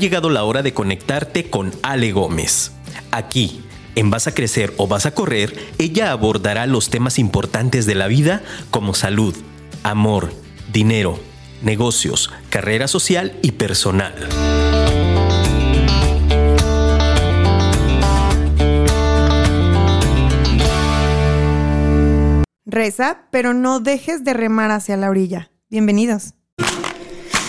llegado la hora de conectarte con Ale Gómez. Aquí, en Vas a Crecer o Vas a Correr, ella abordará los temas importantes de la vida como salud, amor, dinero, negocios, carrera social y personal. Reza, pero no dejes de remar hacia la orilla. Bienvenidos.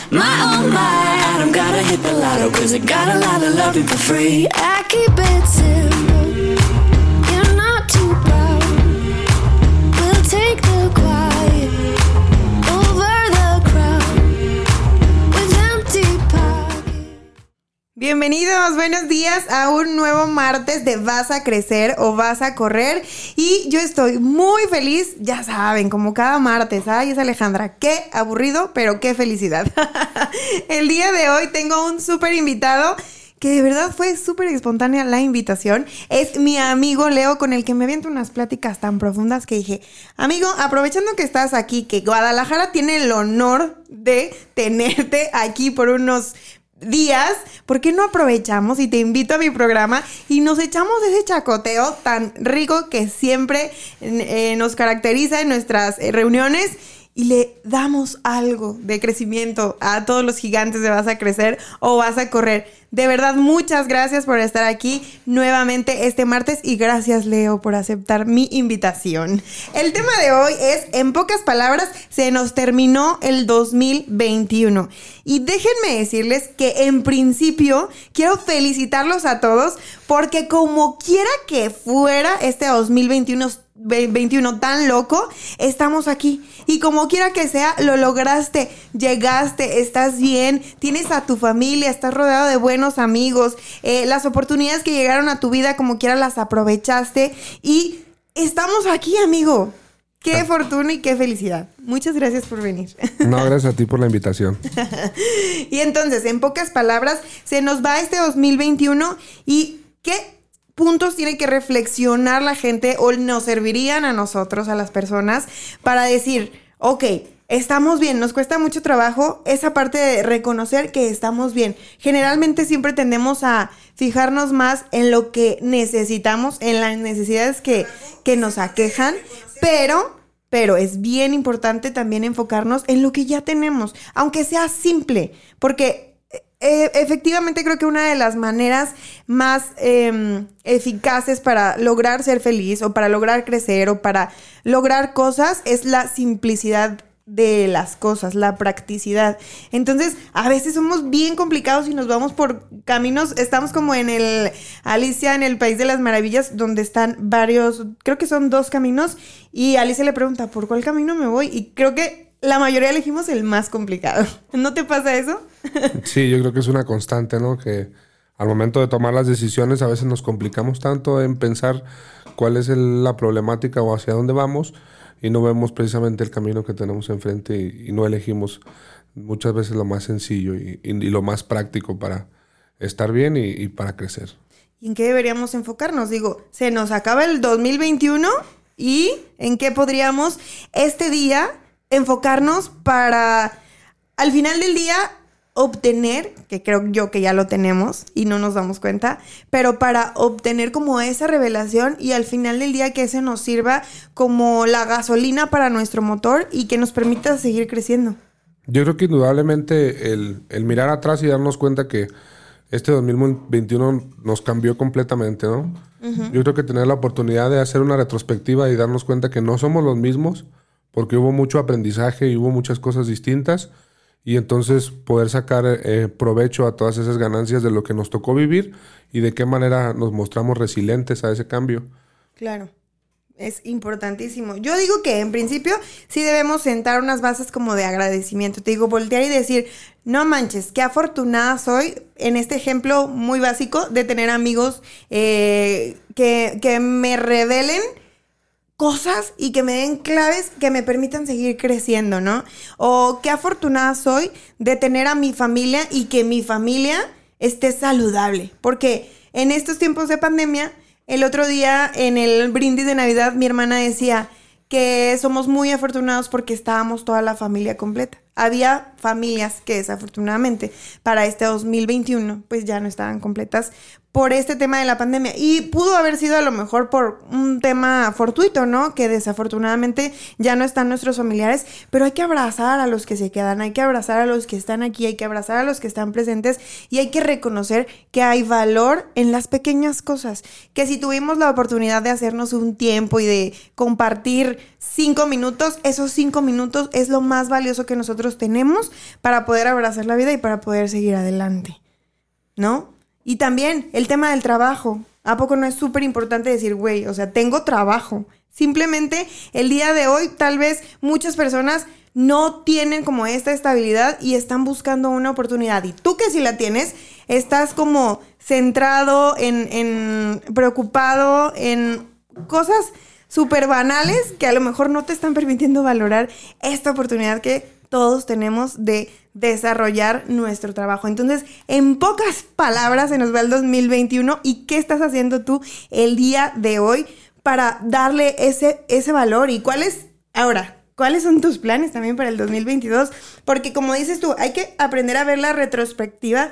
My oh my, Don't gotta hit the lotto oh, cause I got a lot of love for free. I keep it simple, Bienvenidos, buenos días a un nuevo martes de Vas a crecer o vas a correr. Y yo estoy muy feliz, ya saben, como cada martes. Ay, es Alejandra, qué aburrido, pero qué felicidad. El día de hoy tengo un súper invitado que de verdad fue súper espontánea la invitación. Es mi amigo Leo con el que me aviento unas pláticas tan profundas que dije, amigo, aprovechando que estás aquí, que Guadalajara tiene el honor de tenerte aquí por unos días, ¿por qué no aprovechamos y te invito a mi programa y nos echamos ese chacoteo tan rico que siempre eh, nos caracteriza en nuestras eh, reuniones? Y le damos algo de crecimiento a todos los gigantes de Vas a Crecer o Vas a Correr. De verdad, muchas gracias por estar aquí nuevamente este martes y gracias Leo por aceptar mi invitación. El tema de hoy es, en pocas palabras, se nos terminó el 2021. Y déjenme decirles que en principio quiero felicitarlos a todos porque como quiera que fuera este 2021 21 tan loco, estamos aquí. Y como quiera que sea, lo lograste, llegaste, estás bien, tienes a tu familia, estás rodeado de buenos amigos, eh, las oportunidades que llegaron a tu vida, como quiera, las aprovechaste. Y estamos aquí, amigo. Qué ah. fortuna y qué felicidad. Muchas gracias por venir. No, gracias a ti por la invitación. y entonces, en pocas palabras, se nos va este 2021 y ¿qué puntos tiene que reflexionar la gente o nos servirían a nosotros, a las personas, para decir, ok, estamos bien, nos cuesta mucho trabajo esa parte de reconocer que estamos bien. Generalmente siempre tendemos a fijarnos más en lo que necesitamos, en las necesidades que, que nos aquejan, pero pero es bien importante también enfocarnos en lo que ya tenemos, aunque sea simple, porque eh, efectivamente creo que una de las maneras más em, eficaces para lograr ser feliz o para lograr crecer o para lograr cosas es la simplicidad de las cosas, la practicidad. Entonces, a veces somos bien complicados y nos vamos por caminos, estamos como en el Alicia en el País de las Maravillas, donde están varios, creo que son dos caminos, y Alicia le pregunta, ¿por cuál camino me voy? Y creo que la mayoría elegimos el más complicado. ¿No te pasa eso? sí, yo creo que es una constante, ¿no? Que al momento de tomar las decisiones a veces nos complicamos tanto en pensar cuál es la problemática o hacia dónde vamos y no vemos precisamente el camino que tenemos enfrente y, no elegimos muchas veces lo más sencillo y, lo más práctico para estar bien y, y para crecer. ¿Y en qué deberíamos enfocarnos? Digo, se nos acaba el 2021 y en qué podríamos este día enfocarnos para al final del día obtener, que creo yo que ya lo tenemos y no nos damos cuenta, pero para obtener como esa revelación y al final del día que ese nos sirva como la gasolina para nuestro motor y que nos permita seguir creciendo. Yo creo que indudablemente el, mirar atrás y darnos cuenta que este 2021 nos cambió completamente, ¿no? Yo creo que tener la oportunidad de hacer una retrospectiva y darnos cuenta que no somos los mismos, porque hubo mucho aprendizaje y hubo muchas cosas distintas y entonces poder sacar eh, provecho a todas esas ganancias de lo que nos tocó vivir y de qué manera nos mostramos resilientes a ese cambio. Claro. Es importantísimo. Yo digo que en principio sí debemos sentar unas bases como de agradecimiento. Te digo, voltear y decir, no manches, qué afortunada soy en este ejemplo muy básico de tener amigos eh, que, que me revelen cosas y que me den claves que me permitan seguir creciendo, ¿no? O qué afortunada soy de tener a mi familia y que mi familia esté saludable. Porque en estos tiempos de pandemia, el otro día en el brindis de Navidad, mi hermana decía que somos muy afortunados porque estábamos toda la familia completa. había familias que desafortunadamente para este 2021 pues ya no estaban completas por este tema de la pandemia. Y pudo haber sido a lo mejor por un tema fortuito, ¿no? Que desafortunadamente ya no están nuestros familiares, pero hay que abrazar a los que se quedan, hay que abrazar a los que están aquí, hay que abrazar a los que están presentes y hay que reconocer que hay valor en las pequeñas cosas. Que si tuvimos la oportunidad de hacernos un tiempo y de compartir cinco minutos, esos cinco minutos es lo más valioso que nosotros tenemos para poder abrazar la vida y para poder seguir adelante. ¿No? Y también el tema del trabajo. ¿A poco no es súper importante decir, güey, o sea, tengo trabajo? Simplemente el día de hoy tal vez muchas personas no tienen como esta estabilidad y están buscando una oportunidad. Y tú que si la tienes, estás como centrado en, en preocupado en cosas súper banales que a lo mejor no te están permitiendo valorar esta oportunidad que todos tenemos de desarrollar nuestro trabajo. Entonces, en pocas palabras, se nos va el 2021 y qué estás haciendo tú el día de hoy para darle ese, ese valor y cuáles, ahora, cuáles son tus planes también para el 2022, porque como dices tú, hay que aprender a ver la retrospectiva,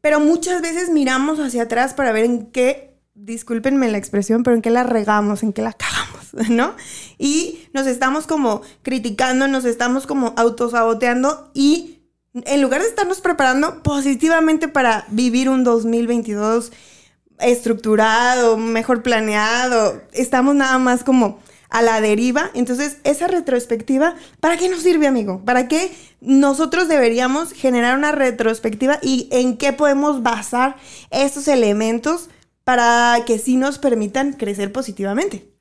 pero muchas veces miramos hacia atrás para ver en qué, discúlpenme la expresión, pero en qué la regamos, en qué la cagamos, ¿no? Y nos estamos como criticando, nos estamos como autosaboteando y en lugar de estarnos preparando positivamente para vivir un 2022 estructurado, mejor planeado, estamos nada más como a la deriva. Entonces, esa retrospectiva, ¿para qué nos sirve, amigo? ¿Para qué nosotros deberíamos generar una retrospectiva y en qué podemos basar estos elementos para que sí nos permitan crecer positivamente?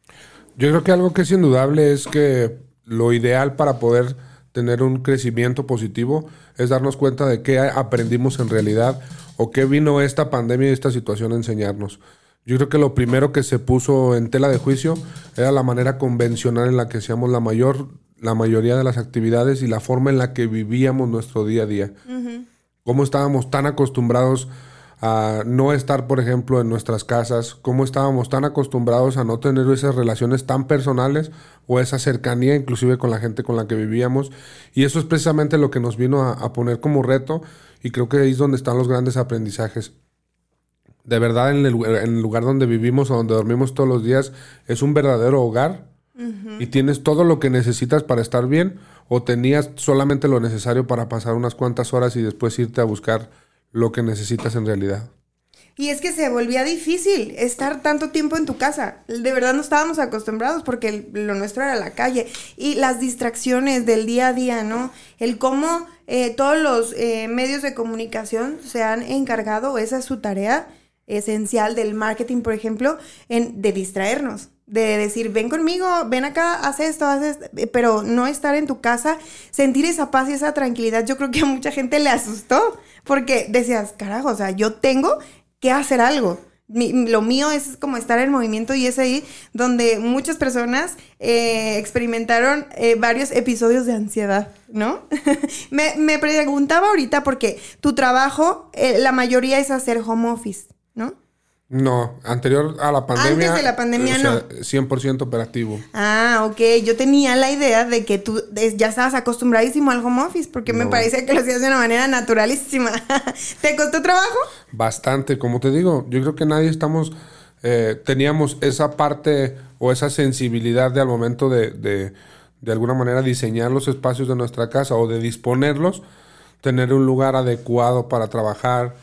Yo creo que algo que es indudable es que lo ideal para poder tener un crecimiento positivo es darnos cuenta de qué aprendimos en realidad o qué vino esta pandemia y esta situación a enseñarnos. Yo creo que lo primero que se puso en tela de juicio era la manera convencional en la que hacíamos la mayor la mayoría de las actividades y la forma en la que vivíamos nuestro día a día. Cómo estábamos tan acostumbrados a no estar, por ejemplo, en nuestras casas, cómo estábamos tan acostumbrados a no tener esas relaciones tan personales o esa cercanía inclusive con la gente con la que vivíamos. Y eso es precisamente lo que nos vino a, poner como reto y creo que ahí es donde están los grandes aprendizajes. De verdad, en el, lugar donde vivimos o donde dormimos todos los días, es un verdadero hogar y tienes todo lo que necesitas para estar bien o tenías solamente lo necesario para pasar unas cuantas horas y después irte a buscar lo que necesitas en realidad. Y es que se volvía difícil estar tanto tiempo en tu casa. De verdad no estábamos acostumbrados porque lo nuestro era la calle. Y las distracciones del día a día, ¿no? El cómo eh, todos los eh, medios de comunicación se han encargado, esa es su tarea esencial del marketing, por ejemplo, en, de distraernos. De decir, ven conmigo, ven acá, haz esto, haz esto, pero no estar en tu casa, sentir esa paz y esa tranquilidad, yo creo que a mucha gente le asustó, porque decías, carajo, o sea, yo tengo que hacer algo. lo mío es como estar en movimiento y es ahí donde muchas personas eh, experimentaron eh, varios episodios de ansiedad, ¿no? me, me, preguntaba ahorita porque tu trabajo, eh, la mayoría es hacer home office, ¿no? No, anterior a la pandemia. Antes de la pandemia no. 100% operativo. Ah, ok. Yo tenía la idea de que tú ya estabas acostumbradísimo al home office porque me parecía que lo hacías de una manera naturalísima. ¿Te costó trabajo? Bastante, como te digo. Yo creo que nadie estamos. Eh, teníamos esa parte o esa sensibilidad de al momento de, de, de alguna manera diseñar los espacios de nuestra casa o de disponerlos, tener un lugar adecuado para trabajar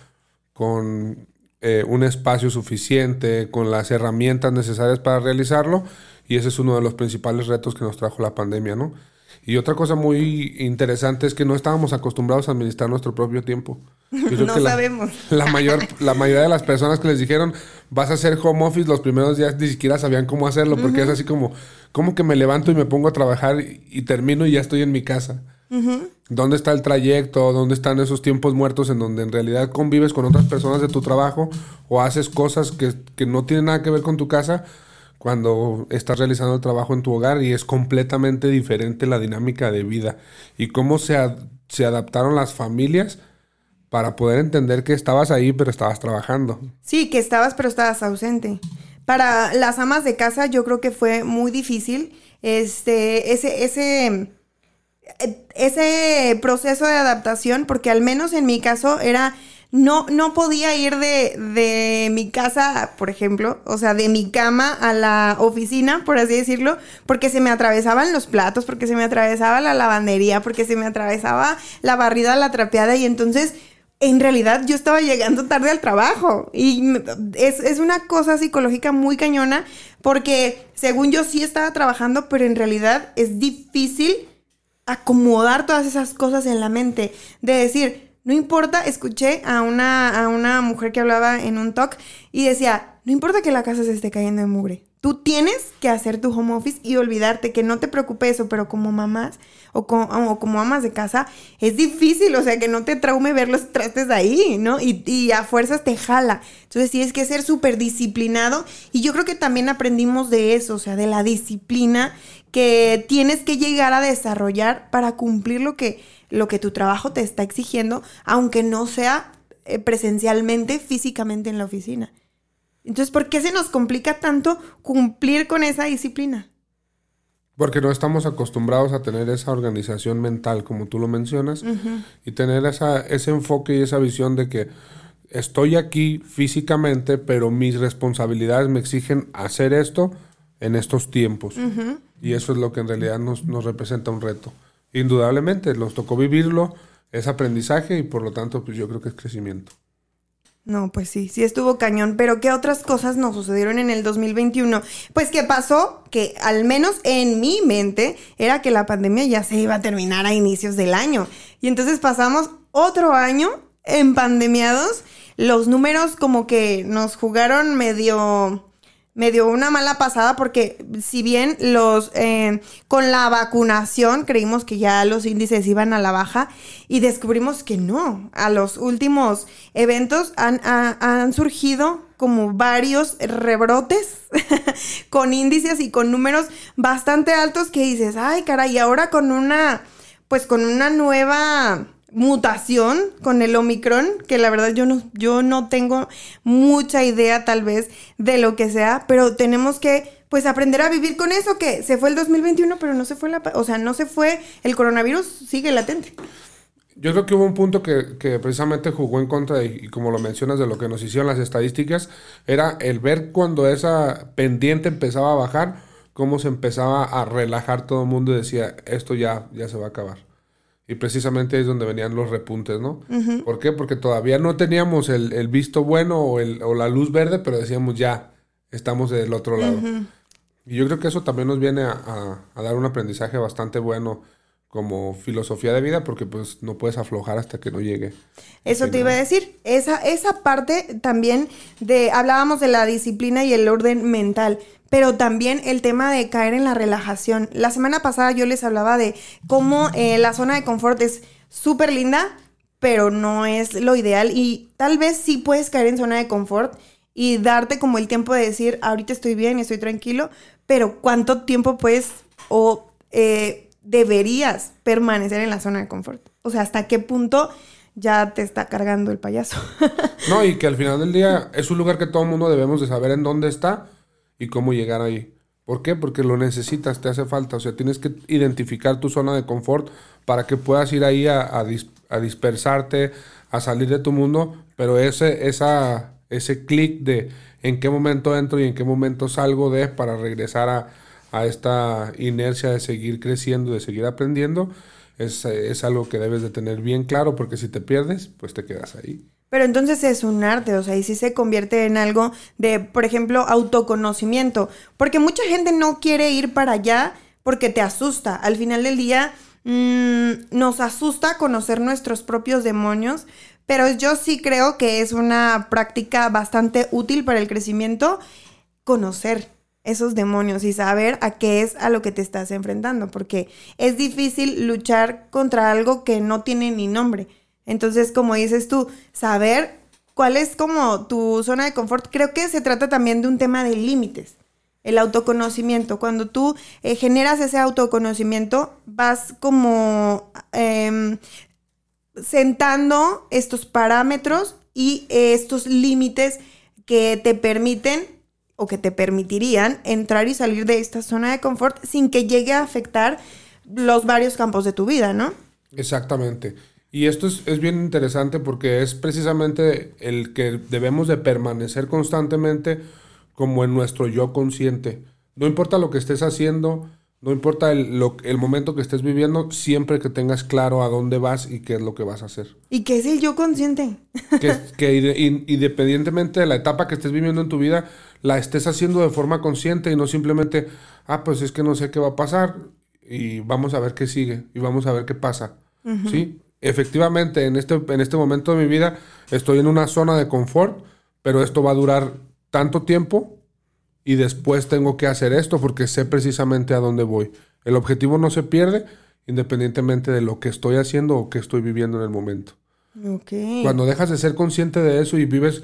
con eh, un espacio suficiente, con las herramientas necesarias para realizarlo, y ese es uno de los principales retos que nos trajo la pandemia, ¿no? Y otra cosa muy interesante es que no estábamos acostumbrados a administrar nuestro propio tiempo. no sabemos. La, mayor, la mayoría de las personas que les dijeron, vas a hacer home office, los primeros días ni siquiera sabían cómo hacerlo, porque es así como, como que me levanto y me pongo a trabajar y termino y ya estoy en mi casa. ¿Dónde está el trayecto? ¿Dónde están esos tiempos muertos en donde en realidad convives con otras personas de tu trabajo o haces cosas que, no tienen nada que ver con tu casa cuando estás realizando el trabajo en tu hogar y es completamente diferente la dinámica de vida y cómo se, se adaptaron las familias para poder entender que estabas ahí pero estabas trabajando. Sí, que estabas pero estabas ausente. Para las amas de casa yo creo que fue muy difícil este ese ese ese proceso de adaptación, porque al menos en mi caso era no, no podía ir de, de, mi casa, por ejemplo, o sea, de mi cama a la oficina, por así decirlo, porque se me atravesaban los platos, porque se me atravesaba la lavandería, porque se me atravesaba la barrida, la trapeada, y entonces, en realidad, yo estaba llegando tarde al trabajo. Y es, es una cosa psicológica muy cañona, porque según yo sí estaba trabajando, pero en realidad es difícil acomodar todas esas cosas en la mente, de decir, no importa, escuché a una, a una mujer que hablaba en un talk y decía, no importa que la casa se esté cayendo de mugre. Tú tienes que hacer tu home office y olvidarte que no te preocupe eso, pero como mamás o como, como amas de casa, es difícil, o sea, que no te traume ver los trastes ahí, ¿no? Y, y a fuerzas te jala. Entonces tienes que ser súper disciplinado y yo creo que también aprendimos de eso, o sea, de la disciplina que tienes que llegar a desarrollar para cumplir lo que lo que tu trabajo te está exigiendo, aunque no sea eh, presencialmente, físicamente en la oficina. Entonces, ¿por qué se nos complica tanto cumplir con esa disciplina? Porque no estamos acostumbrados a tener esa organización mental, como tú lo mencionas, y tener esa, ese enfoque y esa visión de que estoy aquí físicamente, pero mis responsabilidades me exigen hacer esto en estos tiempos. Y eso es lo que en realidad nos, nos representa un reto indudablemente, nos tocó vivirlo, es aprendizaje y por lo tanto, pues yo creo que es crecimiento. No, pues sí, sí estuvo cañón, pero ¿qué otras cosas nos sucedieron en el 2021? Pues ¿qué pasó? Que al menos en mi mente era que la pandemia ya se iba a terminar a inicios del año. Y entonces pasamos otro año en pandemiados. Los números como que nos jugaron medio me dio una mala pasada porque si bien los eh, con la vacunación creímos que ya los índices iban a la baja y descubrimos que no. A los últimos eventos han, han surgido como varios rebrotes con índices y con números bastante altos que dices, ay caray, y ahora con una, pues con una nueva mutación con el Omicron, que la verdad yo no, yo no tengo mucha idea tal vez de lo que sea, pero tenemos que pues aprender a vivir con eso, que se fue el 2021, pero no se fue la, o sea, no se fue, el coronavirus sigue latente. Yo creo que hubo un punto que, que precisamente jugó en contra, y como lo mencionas, de lo que nos hicieron las estadísticas, era el ver cuando esa pendiente empezaba a bajar, cómo se empezaba a relajar todo el mundo y decía, esto ya, ya se va a acabar. Y precisamente es donde venían los repuntes, ¿no? ¿Por qué? Porque todavía no teníamos el, visto bueno o, el, o, la luz verde, pero decíamos ya, estamos del otro lado. Y yo creo que eso también nos viene a, dar un aprendizaje bastante bueno como filosofía de vida, porque pues no puedes aflojar hasta que no llegue. Eso te iba a decir, esa, esa parte también de, hablábamos de la disciplina y el orden mental pero también el tema de caer en la relajación. La semana pasada yo les hablaba de cómo eh, la zona de confort es súper linda, pero no es lo ideal y tal vez sí puedes caer en zona de confort y darte como el tiempo de decir, ahorita estoy bien, estoy tranquilo, pero ¿cuánto tiempo puedes o eh, deberías permanecer en la zona de confort? O sea, ¿hasta qué punto ya te está cargando el payaso? no, y que al final del día es un lugar que todo el mundo debemos de saber en dónde está y cómo llegar ahí. ¿Por qué? Porque lo necesitas, te hace falta. O sea, tienes que identificar tu zona de confort para que puedas ir ahí a, dispersarte, a salir de tu mundo. Pero ese, esa, ese clic de en qué momento entro y en qué momento salgo de para regresar a, a esta inercia de seguir creciendo, de seguir aprendiendo, es, es algo que debes de tener bien claro porque si te pierdes, pues te quedas ahí. Pero entonces es un arte, o sea, y sí se convierte en algo de, por ejemplo, autoconocimiento. Porque mucha gente no quiere ir para allá porque te asusta. Al final del día mm, nos asusta conocer nuestros propios demonios, pero yo sí creo que es una práctica bastante útil para el crecimiento conocer esos demonios y saber a qué es a lo que te estás enfrentando, porque es difícil luchar contra algo que no tiene ni nombre. Entonces, como dices tú, saber cuál es como tu zona de confort, creo que se trata también de un tema de límites. El autoconocimiento. Cuando tú eh, generas ese autoconocimiento, vas como em, sentando estos parámetros y estos límites que te permiten o que te permitirían entrar y salir de esta zona de confort sin que llegue a afectar los varios campos de tu vida, ¿no? Exactamente. Y esto es, es, bien interesante porque es precisamente el que debemos de permanecer constantemente como en nuestro yo consciente. No importa lo que estés haciendo, no importa el, el, momento que estés viviendo, siempre que tengas claro a dónde vas y qué es lo que vas a hacer. ¿Y qué es el yo consciente? Que, que independientemente de la etapa que estés viviendo en tu vida, la estés haciendo de forma consciente y no simplemente, ah, pues es que no sé qué va a pasar y vamos a ver qué sigue y vamos a ver qué pasa. ¿Sí? Efectivamente, en este, en este momento de mi vida estoy en una zona de confort, pero esto va a durar tanto tiempo y después tengo que hacer esto porque sé precisamente a dónde voy. El objetivo no se pierde independientemente de lo que estoy haciendo o que estoy viviendo en el momento. Cuando dejas de ser consciente de eso y vives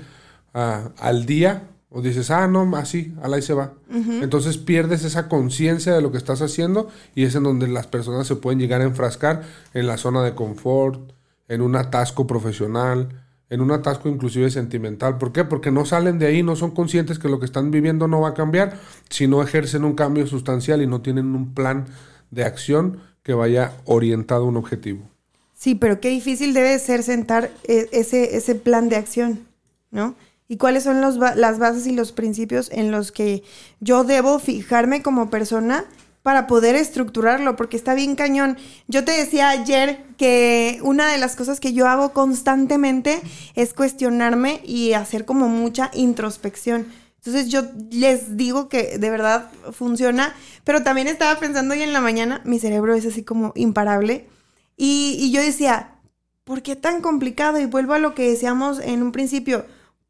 ah, al día, o dices, ah, no, así, al ahí se va. Entonces pierdes esa conciencia de lo que estás haciendo y es en donde las personas se pueden llegar a enfrascar en la zona de confort, en un atasco profesional, en un atasco inclusive sentimental. ¿Por qué? Porque no salen de ahí, no son conscientes que lo que están viviendo no va a cambiar, si no ejercen un cambio sustancial y no tienen un plan de acción que vaya orientado a un objetivo. Sí, pero qué difícil debe ser sentar eh, ese, ese plan de acción, ¿no? Y cuáles son las bases y los principios en los que yo debo fijarme como persona para poder estructurarlo, porque está bien cañón. Yo te decía ayer que una de las cosas que yo hago constantemente es cuestionarme y hacer como mucha introspección. Entonces yo les digo que de verdad funciona, pero también estaba pensando hoy en la mañana, mi cerebro es así como imparable, y, y yo decía, ¿por qué tan complicado? Y vuelvo a lo que decíamos en un principio,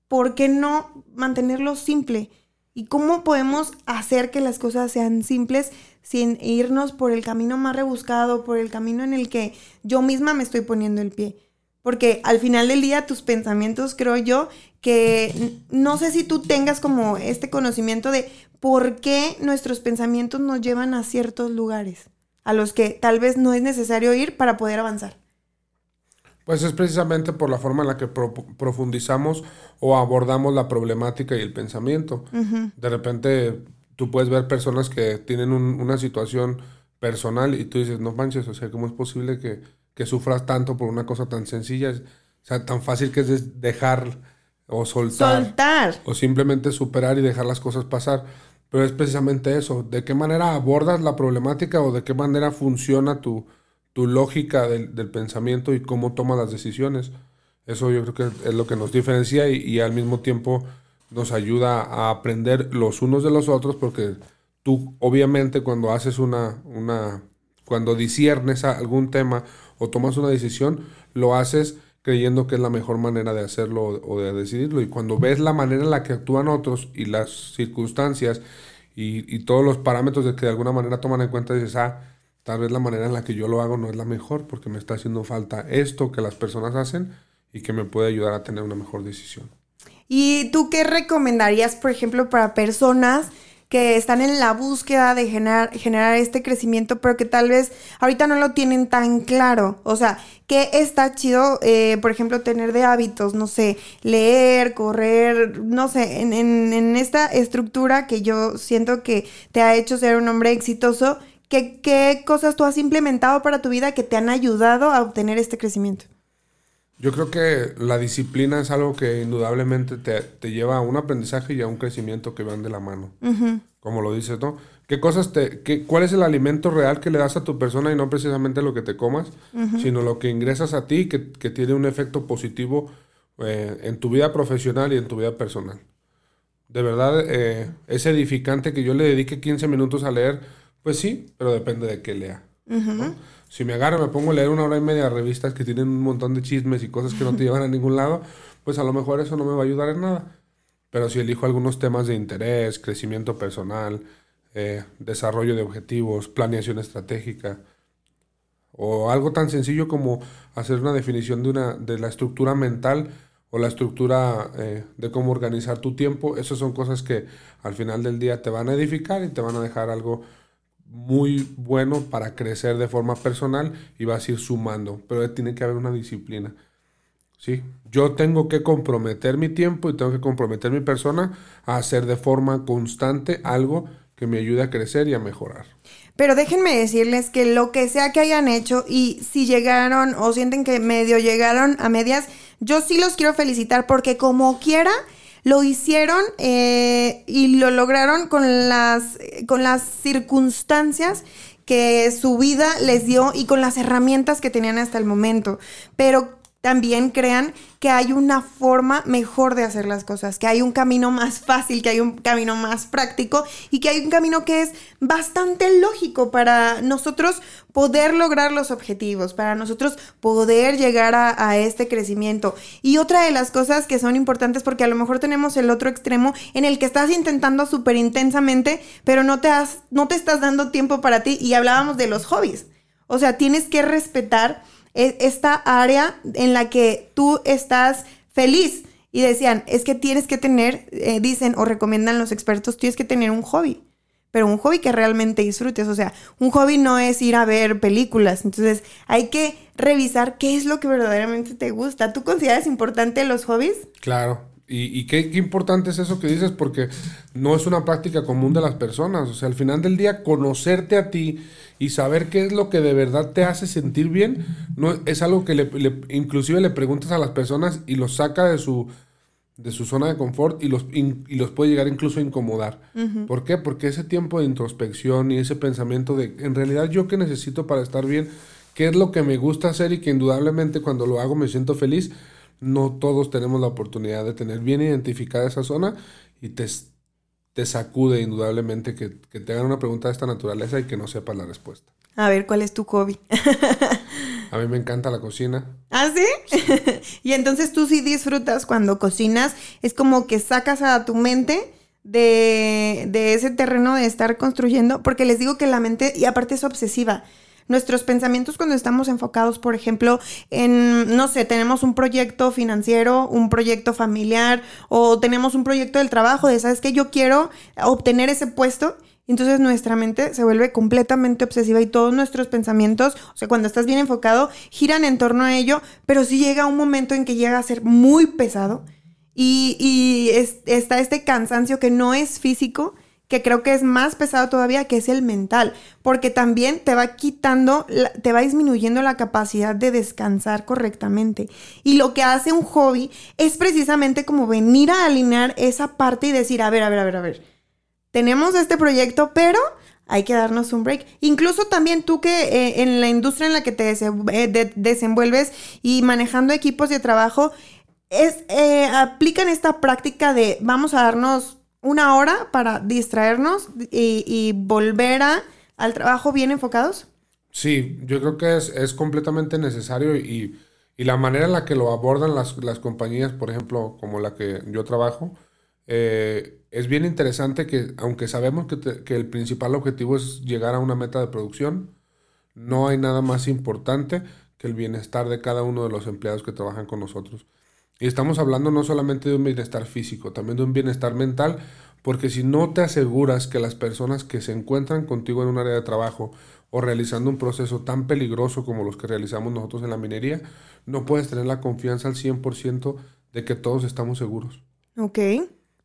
¿por qué no mantenerlo simple? ¿Y cómo podemos hacer que las cosas sean simples sin irnos por el camino más rebuscado, por el camino en el que yo misma me estoy poniendo el pie? Porque al final del día tus pensamientos, creo yo, que no sé si tú tengas como este conocimiento de por qué nuestros pensamientos nos llevan a ciertos lugares, a los que tal vez no es necesario ir para poder avanzar. Pues es precisamente por la forma en la que profundizamos o abordamos la problemática y el pensamiento. De repente tú puedes ver personas que tienen una situación personal y tú dices, no manches, o sea, ¿cómo es posible que, que sufras tanto por una cosa tan sencilla? O sea, tan fácil que es dejar o soltar. Soltar. O simplemente superar y dejar las cosas pasar. Pero es precisamente eso, de qué manera abordas la problemática o de qué manera funciona tu, tu lógica del, pensamiento y cómo tomas las decisiones. Eso yo creo que es lo que nos diferencia y, al mismo tiempo nos ayuda a aprender los unos de los otros porque tú obviamente cuando haces una, una cuando disiernes algún tema o tomas una decisión, lo haces creyendo que es la mejor manera de hacerlo o de decidirlo. Y cuando ves la manera en la que actúan otros y las circunstancias y, y todos los parámetros de que de alguna manera toman en cuenta, dices, ah, Tal vez la manera en la que yo lo hago no es la mejor porque me está haciendo falta esto que las personas hacen y que me puede ayudar a tener una mejor decisión. ¿Y tú qué recomendarías, por ejemplo, para personas que están en la búsqueda de generar, este crecimiento, pero que tal vez ahorita no lo tienen tan claro? O sea, ¿qué está chido, eh, por ejemplo, tener de hábitos? No sé, leer, correr, no sé, en esta estructura que yo siento que te ha hecho ser un hombre exitoso ¿Qué, cosas tú has implementado para tu vida que te han ayudado a obtener este crecimiento? Yo creo que la disciplina es algo que indudablemente te, lleva a un aprendizaje y a un crecimiento que van de la mano. Como lo dices, ¿no? ¿Qué cosas te, qué, ¿Cuál es el alimento real que le das a tu persona y no precisamente lo que te comas, sino lo que ingresas a ti que, que tiene un efecto positivo eh, en tu vida profesional y en tu vida personal? De verdad, eh, es edificante que yo le dedique 15 minutos a leer pues sí, pero depende de qué lea. Si me agarro me pongo a leer una hora y media de revistas que tienen un montón de chismes y cosas que no te llevan a ningún lado, pues a lo mejor eso no me va a ayudar en nada. Pero si elijo algunos temas de interés, crecimiento personal, eh, desarrollo de objetivos, planeación estratégica, o algo tan sencillo como hacer una definición de, una, de la estructura mental o la estructura eh, de cómo organizar tu tiempo, esas son cosas que al final del día te van a edificar y te van a dejar algo muy bueno para crecer de forma personal y vas a ir sumando, pero tiene que haber una disciplina. ¿sí? Yo tengo que comprometer mi tiempo y tengo que comprometer mi persona a hacer de forma constante algo que me ayude a crecer y a mejorar. Pero déjenme decirles que lo que sea que hayan hecho y si llegaron o sienten que medio llegaron a medias, yo sí los quiero felicitar porque como quiera lo hicieron eh, y lo lograron con las, con las circunstancias que su vida les dio y con las herramientas que tenían hasta el momento. Pero también crean que hay una forma mejor de hacer las cosas, que hay un camino más fácil, que hay un camino más práctico y que hay un camino que es bastante lógico para nosotros poder lograr los objetivos, para nosotros poder llegar a, este crecimiento. Y otra de las cosas que son importantes, porque a lo mejor tenemos el otro extremo en el que estás intentando súper intensamente, pero no te, has, no te estás dando tiempo para ti y hablábamos de los hobbies. O sea, tienes que respetar esta área en la que tú estás feliz. Y decían, es que tienes que tener, eh, dicen o recomiendan los expertos, tienes que tener un hobby, pero un hobby que realmente disfrutes. O sea, un hobby no es ir a ver películas. Entonces, hay que revisar qué es lo que verdaderamente te gusta. ¿Tú consideras importante los hobbies? Claro. Y, qué, qué, importante es eso que dices, porque no es una práctica común de las personas. O sea, al final del día, conocerte a ti y saber qué es lo que de verdad te hace sentir bien, no, es algo que le, inclusive le preguntas a las personas y los saca de su, de su zona de confort y los, y los puede llegar incluso a incomodar. ¿Por qué? Porque ese tiempo de introspección y ese pensamiento de, en realidad, yo qué necesito para estar bien, qué es lo que me gusta hacer y que indudablemente cuando lo hago me siento feliz no todos tenemos la oportunidad de tener bien identificada esa zona y te, te sacude indudablemente que, te hagan una pregunta de esta naturaleza y que no sepas la respuesta. A ver, ¿cuál es tu hobby? A mí me encanta la cocina. ¿Ah, sí? y entonces tú sí disfrutas cuando cocinas, es como que sacas a tu mente de, de ese terreno de estar construyendo, porque les digo que la mente, y aparte es obsesiva, nuestros pensamientos cuando estamos enfocados, por ejemplo, en, no sé, tenemos un proyecto financiero, un proyecto familiar o tenemos un proyecto del trabajo de, ¿sabes qué? Yo quiero obtener ese puesto. Entonces nuestra mente se vuelve completamente obsesiva y todos nuestros pensamientos, o sea, cuando estás bien enfocado, giran en torno a ello, pero sí llega un momento en que llega a ser muy pesado y, está este cansancio que no es físico, que creo que es más pesado todavía, que es el mental, porque también te va quitando, te va disminuyendo la capacidad de descansar correctamente. Y lo que hace un hobby es precisamente como venir a alinear esa parte y decir, a ver, a ver, a ver, a ver, tenemos este proyecto, pero hay que darnos un break. Incluso también tú que eh, en la industria en la que te eh, desenvuelves y manejando equipos de trabajo, es, eh, aplican esta práctica de vamos a darnos una hora para distraernos y, volver a, al trabajo bien enfocados? Sí, yo creo que es, completamente necesario y, la manera en la que lo abordan las, compañías, por ejemplo, como la que yo trabajo, eh, es bien interesante que, aunque sabemos que, que, el principal objetivo es llegar a una meta de producción, no hay nada más importante que el bienestar de cada uno de los empleados que trabajan con nosotros. Y estamos hablando no solamente de un bienestar físico, también de un bienestar mental, porque si no te aseguras que las personas que se encuentran contigo en un área de trabajo o realizando un proceso tan peligroso como los que realizamos nosotros en la minería, no puedes tener la confianza al 100% de que todos estamos seguros. Ok.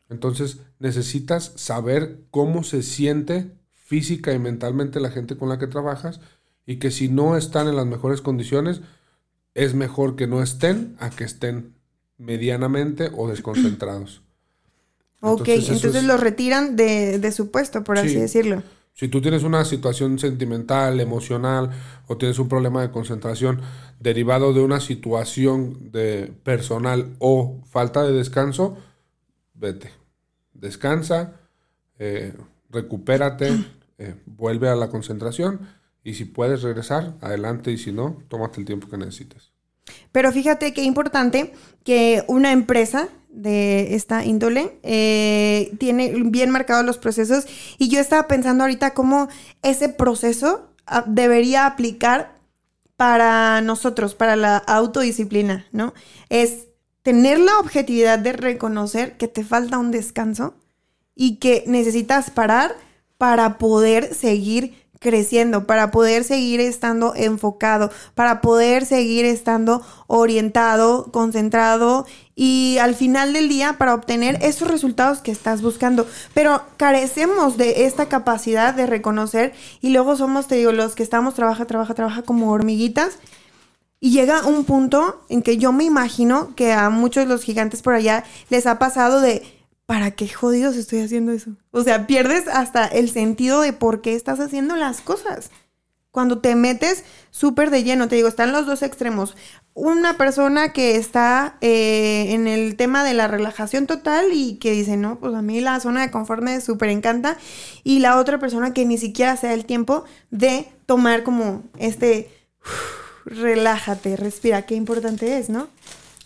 Entonces necesitas saber cómo se siente física y mentalmente la gente con la que trabajas y que si no están en las mejores condiciones, es mejor que no estén a que estén medianamente o desconcentrados. ok, entonces, lo retiran de, su puesto, por así decirlo. Si tú tienes una situación sentimental, emocional o tienes un problema de concentración derivado de una situación de personal o falta de descanso, vete. Descansa, eh, recupérate, eh, vuelve a la concentración y si puedes regresar, adelante y si no, tómate el tiempo que necesites. Pero fíjate qué importante que una empresa de esta índole eh, tiene bien marcados los procesos y yo estaba pensando ahorita cómo ese proceso ah, debería aplicar para nosotros, para la autodisciplina, ¿no? Es tener la objetividad de reconocer que te falta un descanso y que necesitas parar para poder seguir creciendo, para poder seguir estando enfocado, para poder seguir estando orientado, concentrado y al final del día para obtener esos resultados que estás buscando. Pero carecemos de esta capacidad de reconocer y luego somos, te digo, los que estamos trabaja, trabaja, trabaja como hormiguitas. Y llega un punto en que yo me imagino que a muchos de los gigantes por allá les ha pasado de ¿para qué jodidos estoy haciendo eso? O sea, pierdes hasta el sentido de por qué estás haciendo las cosas. Cuando te metes súper de lleno, te digo, están los dos extremos. Una persona que está eh, en el tema de la relajación total y que dice, no, pues a mí la zona de confort me súper encanta. Y la otra persona que ni siquiera se da el tiempo de tomar como este, relájate, respira, qué importante es, ¿no?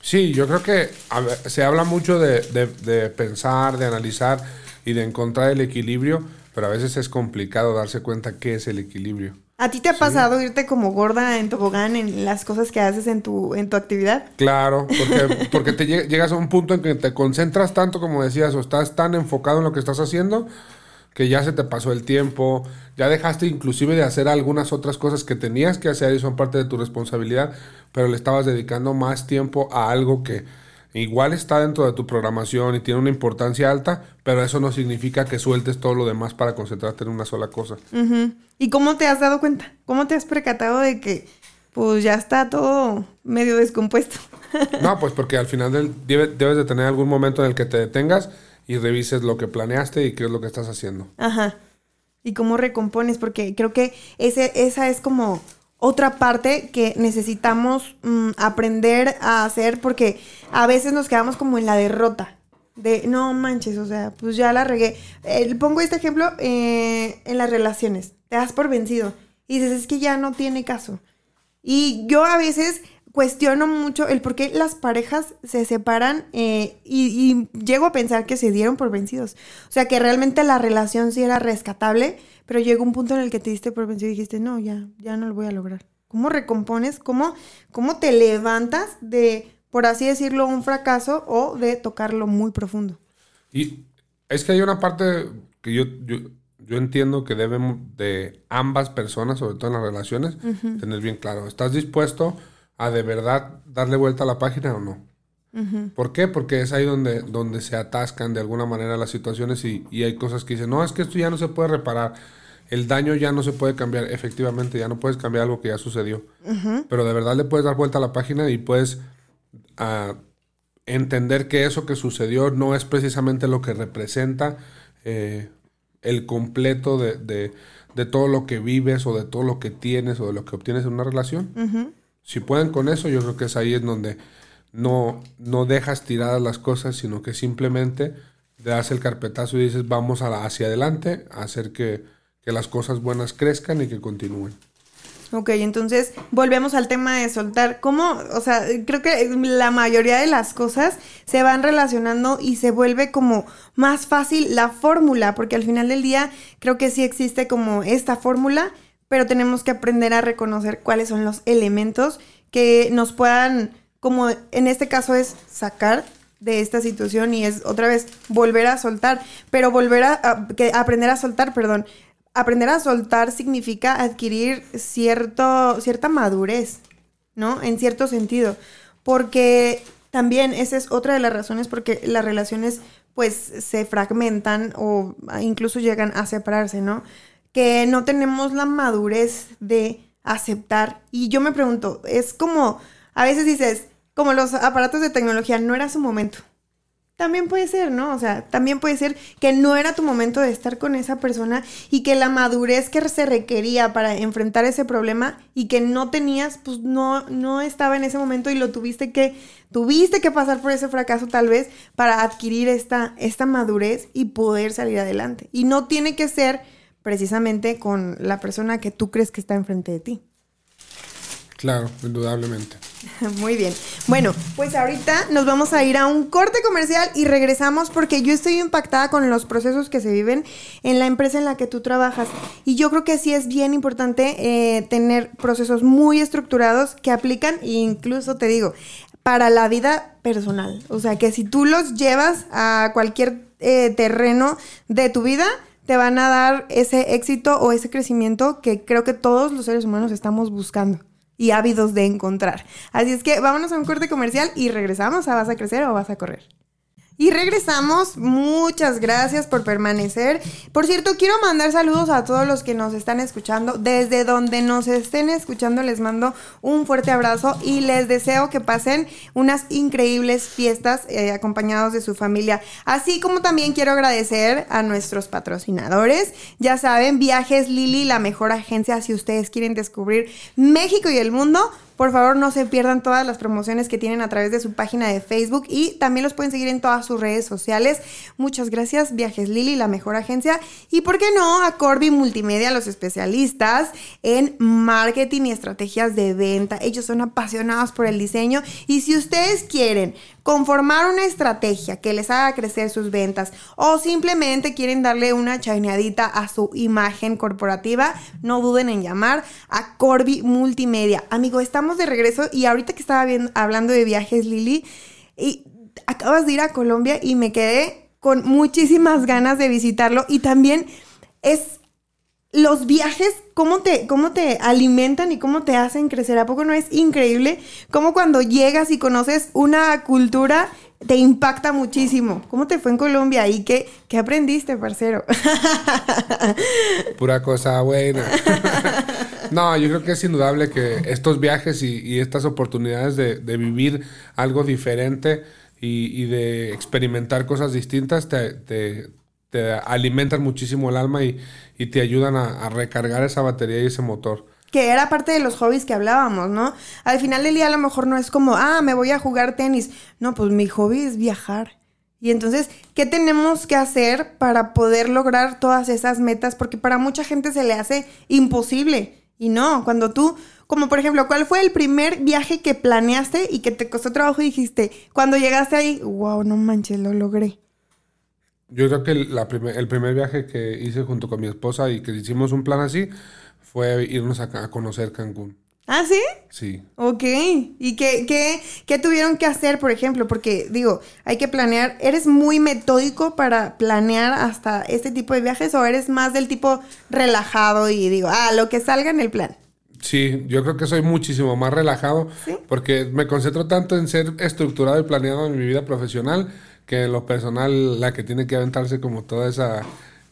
Sí, yo creo que se habla mucho de, pensar, de analizar y de encontrar el equilibrio, pero a veces es complicado darse cuenta qué es el equilibrio. ¿A ti te ha pasado irte como gorda en tobogán en las cosas que haces en tu, en tu actividad? Claro, porque, porque te llegas a un punto en que te concentras tanto, como decías, o estás tan enfocado en lo que estás haciendo, que ya se te pasó el tiempo, ya dejaste inclusive de hacer algunas otras cosas que tenías que hacer y son parte de tu responsabilidad, pero le estabas dedicando más tiempo a algo que igual está dentro de tu programación y tiene una importancia alta, pero eso no significa que sueltes todo lo demás para concentrarte en una sola cosa. ¿Y cómo te has dado cuenta? ¿Cómo te has percatado de que pues ya está todo medio descompuesto? no, pues porque al final del, debes de tener algún momento en el que te detengas y revises lo que planeaste y qué es lo que estás haciendo. Ajá. Y cómo recompones, porque creo que ese, esa es como otra parte que necesitamos mm, aprender a hacer, porque a veces nos quedamos como en la derrota. De, no manches, o sea, pues ya la regué. pongo este ejemplo eh, en las relaciones. Te das por vencido. Y dices, es que ya no tiene caso. Y yo a veces cuestiono mucho el por qué las parejas se separan eh, y, llego a pensar que se dieron por vencidos. O sea, que realmente la relación sí era rescatable, pero llegó un punto en el que te diste por vencido y dijiste, no, ya, ya no lo voy a lograr. ¿Cómo recompones? ¿Cómo, cómo te levantas de, por así decirlo, un fracaso o de tocarlo muy profundo? Y es que hay una parte que yo, yo, entiendo que debemos de ambas personas, sobre todo en las relaciones, tener bien claro. ¿Estás dispuesto? A de verdad darle vuelta a la página o no. ¿Por qué? Porque es ahí donde, donde se atascan de alguna manera las situaciones y, hay cosas que dicen, no, es que esto ya no se puede reparar, el daño ya no se puede cambiar, efectivamente, ya no puedes cambiar algo que ya sucedió, pero de verdad le puedes dar vuelta a la página y puedes ah, entender que eso que sucedió no es precisamente lo que representa eh, el completo de, todo lo que vives o de todo lo que tienes o de lo que obtienes en una relación. Si pueden con eso, yo creo que es ahí en donde no, no dejas tiradas las cosas, sino que simplemente le das el carpetazo y dices, vamos a hacia adelante, a hacer que, que las cosas buenas crezcan y que continúen. Ok, entonces volvemos al tema de soltar. ¿Cómo? O sea, creo que la mayoría de las cosas se van relacionando y se vuelve como más fácil la fórmula, porque al final del día creo que sí existe como esta fórmula pero tenemos que aprender a reconocer cuáles son los elementos que nos puedan, como en este caso es sacar de esta situación y es otra vez volver a soltar, pero volver a, aprender a soltar, perdón, aprender a soltar significa adquirir cierto, cierta madurez, ¿no? En cierto sentido, porque también esa es otra de las razones porque las relaciones pues se fragmentan o incluso llegan a separarse, ¿no? Que no tenemos la madurez de aceptar. Y yo me pregunto, es como, a veces dices, como los aparatos de tecnología, no era su momento. También puede ser, ¿no? O sea, también puede ser que no era tu momento de estar con esa persona y que la madurez que se requería para enfrentar ese problema y que no tenías, pues no, no estaba en ese momento y lo tuviste que, tuviste que pasar por ese fracaso tal vez para adquirir esta, esta madurez y poder salir adelante. Y no tiene que ser precisamente con la persona que tú crees que está enfrente de ti. Claro, indudablemente. Muy bien. Bueno, pues ahorita nos vamos a ir a un corte comercial y regresamos porque yo estoy impactada con los procesos que se viven en la empresa en la que tú trabajas. Y yo creo que sí es bien importante eh, tener procesos muy estructurados que aplican, e incluso te digo, para la vida personal. O sea, que si tú los llevas a cualquier eh, terreno de tu vida, te van a dar ese éxito o ese crecimiento que creo que todos los seres humanos estamos buscando y ávidos de encontrar. Así es que vámonos a un corte comercial y regresamos a Vas a crecer o vas a correr. Y regresamos. Muchas gracias por permanecer. Por cierto, quiero mandar saludos a todos los que nos están escuchando. Desde donde nos estén escuchando, les mando un fuerte abrazo y les deseo que pasen unas increíbles fiestas eh, acompañados de su familia. Así como también quiero agradecer a nuestros patrocinadores. Ya saben, Viajes Lili, la mejor agencia si ustedes quieren descubrir México y el mundo. Por favor, no se pierdan todas las promociones que tienen a través de su página de Facebook y también los pueden seguir en todas sus redes sociales. Muchas gracias, Viajes Lili, la mejor agencia. Y por qué no, a Corby Multimedia, los especialistas en marketing y estrategias de venta. Ellos son apasionados por el diseño y si ustedes quieren conformar una estrategia que les haga crecer sus ventas o simplemente quieren darle una chaineadita a su imagen corporativa, no duden en llamar a Corby Multimedia. Amigo, estamos de regreso y ahorita que estaba hablando de viajes, Lili, y acabas de ir a Colombia y me quedé con muchísimas ganas de visitarlo y también es los viajes, cómo te, cómo te alimentan y cómo te hacen crecer. ¿A poco no es increíble? Cómo cuando llegas y conoces una cultura te impacta muchísimo. ¿Cómo te fue en Colombia y qué, qué aprendiste, parcero? Pura cosa buena. no, yo creo que es indudable que estos viajes y, estas oportunidades de, vivir algo diferente y, de experimentar cosas distintas te te alimentan muchísimo el alma y, te ayudan a, recargar esa batería y ese motor. Que era parte de los hobbies que hablábamos, ¿no? Al final del día a lo mejor no es como, ah, me voy a jugar tenis. No, pues mi hobby es viajar. Y entonces, ¿qué tenemos que hacer para poder lograr todas esas metas? Porque para mucha gente se le hace imposible. Y no, cuando tú, como por ejemplo, ¿cuál fue el primer viaje que planeaste y que te costó trabajo y dijiste, cuando llegaste ahí, wow, no manches, lo logré? Yo creo que el primer viaje que hice junto con mi esposa y que hicimos un plan así fue irnos a, conocer Cancún. ¿Ah, sí? Sí. Ok. ¿Y qué, qué, qué, tuvieron que hacer, por ejemplo? Porque, digo, hay que planear. ¿Eres muy metódico para planear hasta este tipo de viajes o eres más del tipo relajado y digo, ah, lo que salga en el plan? Sí, yo creo que soy muchísimo más relajado porque me concentro tanto en ser estructurado y planeado en mi vida profesional que lo personal la que tiene que aventarse como toda esa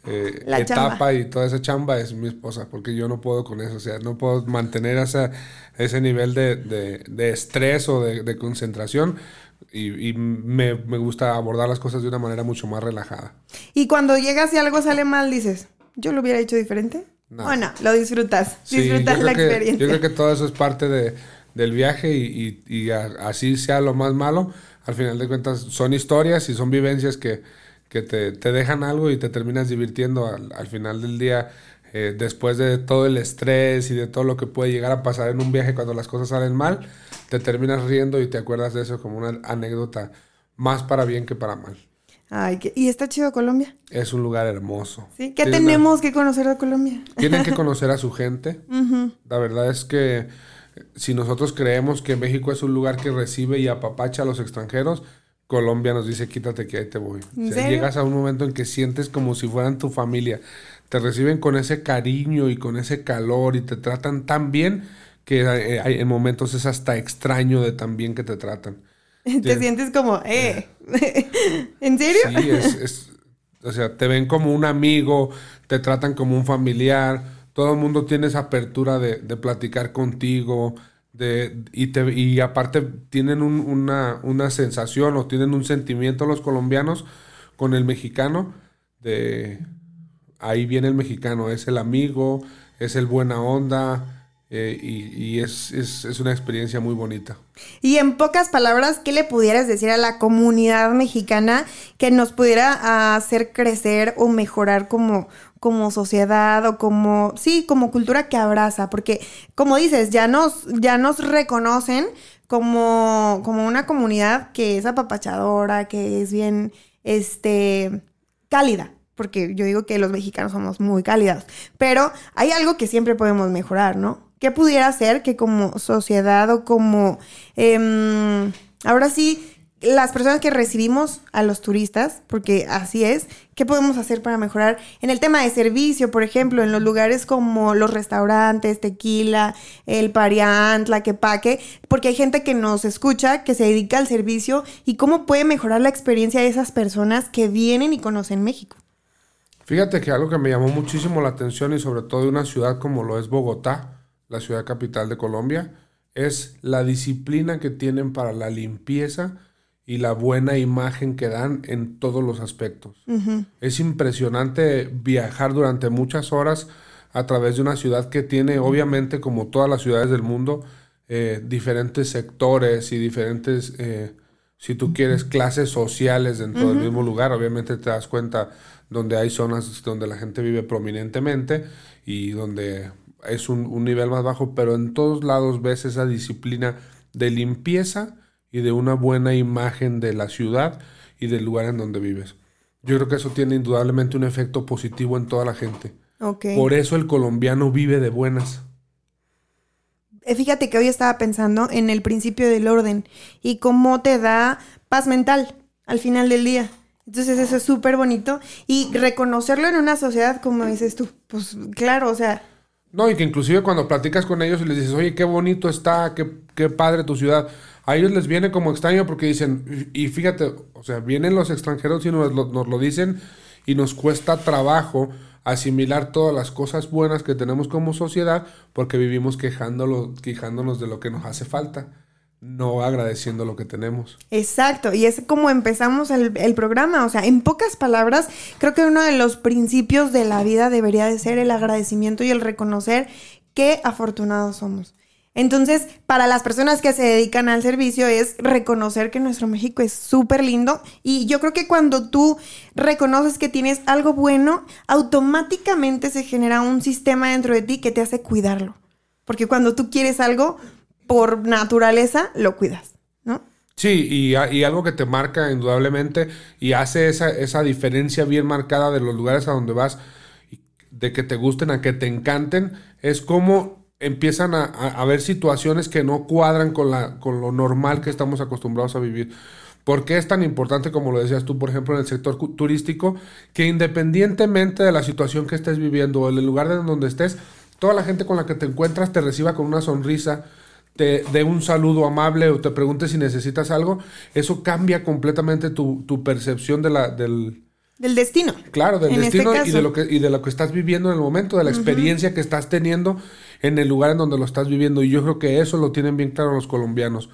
eh, etapa y toda esa chamba es mi esposa, porque yo no puedo con eso, o sea, no puedo mantener esa, ese nivel de, de, estrés o de, concentración. Y, me, gusta abordar las cosas de una manera mucho más relajada. Y cuando llegas y algo sale mal, dices, ¿yo lo hubiera hecho diferente? No. O no, lo disfrutas, disfrutas la experiencia. yo creo que todo eso es parte de, del viaje y, y así sea lo más malo, al final de cuentas son historias y son vivencias que, te, dejan algo y te terminas divirtiendo al, final del día. Eh, después de todo el estrés y de todo lo que puede llegar a pasar en un viaje cuando las cosas salen mal, te terminas riendo y te acuerdas de eso como una anécdota más para bien que para mal. Ay, ¿y está chido Colombia? Es un lugar hermoso. ¿Sí? ¿Qué tenemos que conocer de Colombia? Tienen que conocer a su gente. La verdad es que si nosotros creemos que México es un lugar que recibe y apapacha a los extranjeros, Colombia nos dice quítate que ahí te voy. llegas a un momento en que sientes como si fueran tu familia. Te reciben con ese cariño y con ese calor y te tratan tan bien que eh, hay, en momentos es hasta extraño de tan bien que te tratan. Te sientes como, eh, ¿en serio? Sí, es, o sea, te ven como un amigo, te tratan como un familiar todo el mundo tiene esa apertura de, platicar contigo, de, y, te, y aparte tienen una, una, sensación o tienen un sentimiento los colombianos con el mexicano de ahí viene el mexicano, es el amigo, es el buena onda. Eh, y, es, es, una experiencia muy bonita. Y en pocas palabras, ¿qué le pudieras decir a la comunidad mexicana que nos pudiera hacer crecer o mejorar como, como sociedad o como, sí, como cultura que abraza, porque como dices, ya nos, ya nos reconocen como, como una comunidad que es apapachadora, que es bien, este, cálida, porque yo digo que los mexicanos somos muy cálidos, pero hay algo que siempre podemos mejorar, ¿no? ¿Qué pudiera ser que como sociedad o como, em, ahora sí, las personas que recibimos a los turistas, porque así es, ¿qué podemos hacer para mejorar en el tema de servicio, por ejemplo, en los lugares como los restaurantes, Tequila, el Pariant, la Quepaque, porque hay gente que nos escucha, que se dedica al servicio y cómo puede mejorar la experiencia de esas personas que vienen y conocen México. Fíjate que algo que me llamó muchísimo la atención y sobre todo de una ciudad como lo es Bogotá, la ciudad capital de Colombia, es la disciplina que tienen para la limpieza y la buena imagen que dan en todos los aspectos. Es impresionante viajar durante muchas horas a través de una ciudad que tiene, obviamente, como todas las ciudades del mundo, eh, diferentes sectores y diferentes, eh, si tú quieres, clases sociales dentro del mismo lugar. Obviamente te das cuenta donde hay zonas donde la gente vive prominentemente y donde es un, un nivel más bajo, pero en todos lados ves esa disciplina de limpieza y de una buena imagen de la ciudad y del lugar en donde vives. Yo creo que eso tiene indudablemente un efecto positivo en toda la gente. Por eso el colombiano vive de buenas. Eh, fíjate que hoy estaba pensando en el principio del orden y cómo te da paz mental al final del día. Entonces eso es súper bonito y reconocerlo en una sociedad como dices tú, pues claro, o sea... No, y que inclusive cuando platicas con ellos y les dices, oye, qué bonito está, qué, qué padre tu ciudad, a ellos les viene como extraño porque dicen, y fíjate, o sea, vienen los extranjeros y nos lo, nos lo dicen y nos cuesta trabajo asimilar todas las cosas buenas que tenemos como sociedad porque vivimos quejándolo, quejándonos de lo que nos hace falta, no agradeciendo lo que tenemos. Exacto, y es como empezamos el, el, programa, o sea, en pocas palabras, creo que uno de los principios de la vida debería de ser el agradecimiento y el reconocer qué afortunados somos. Entonces, para las personas que se dedican al servicio es reconocer que nuestro México es súper lindo y yo creo que cuando tú reconoces que tienes algo bueno, automáticamente se genera un sistema dentro de ti que te hace cuidarlo. Porque cuando tú quieres algo, por naturaleza, lo cuidas, ¿no? Sí, y, algo que te marca indudablemente y hace esa, esa diferencia bien marcada de los lugares a donde vas, de que te gusten a que te encanten, es como empiezan a, a, ver situaciones que no cuadran con, la, con lo normal que estamos acostumbrados a vivir. ¿Por qué es tan importante, como lo decías tú, por ejemplo, en el sector turístico, que independientemente de la situación que estés viviendo o en el lugar de donde estés, toda la gente con la que te encuentras te reciba con una sonrisa, te dé un saludo amable o te pregunte si necesitas algo? Eso cambia completamente tu, tu percepción de la, del, del destino. Claro, del este destino y, de lo que, y de lo que estás viviendo en el momento, de la experiencia que estás teniendo en el lugar en donde lo estás viviendo. Y yo creo que eso lo tienen bien claro los colombianos.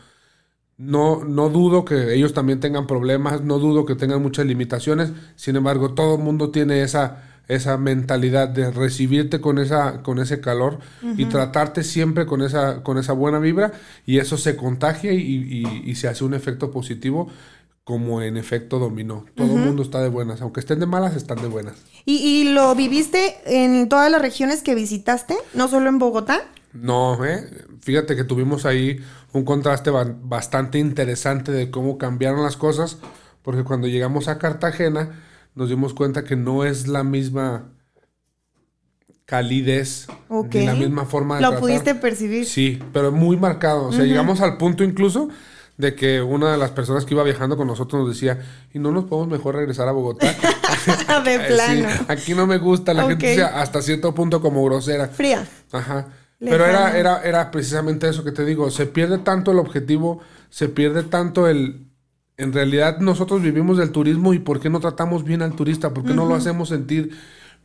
No, no dudo que ellos también tengan problemas, no dudo que tengan muchas limitaciones, sin embargo, todo el mundo tiene esa, esa mentalidad de recibirte con, esa, con ese calor y tratarte siempre con esa, con esa buena vibra y eso se contagia y, y se hace un efecto positivo como en efecto dominó. Todo el mundo está de buenas, aunque estén de malas, están de buenas. ¿Y, lo viviste en todas las regiones que visitaste? ¿No solo en Bogotá? No, ¿eh? fíjate que tuvimos ahí un contraste bastante interesante de cómo cambiaron las cosas, porque cuando llegamos a Cartagena nos dimos cuenta que no es la misma calidez, ni la misma forma de ¿Lo pudiste percibir? Sí, pero muy marcado. O sea, llegamos al punto incluso de que una de las personas que iba viajando con nosotros nos decía, ¿y no nos podemos mejor regresar a Bogotá? de plano. aquí no me gusta, la gente sea hasta cierto punto como grosera. Fría. Ajá. Pero era, era, era precisamente eso que te digo, se pierde tanto el objetivo, se pierde tanto el... En realidad nosotros vivimos del turismo y ¿por qué no tratamos bien al turista? ¿Por qué no lo hacemos sentir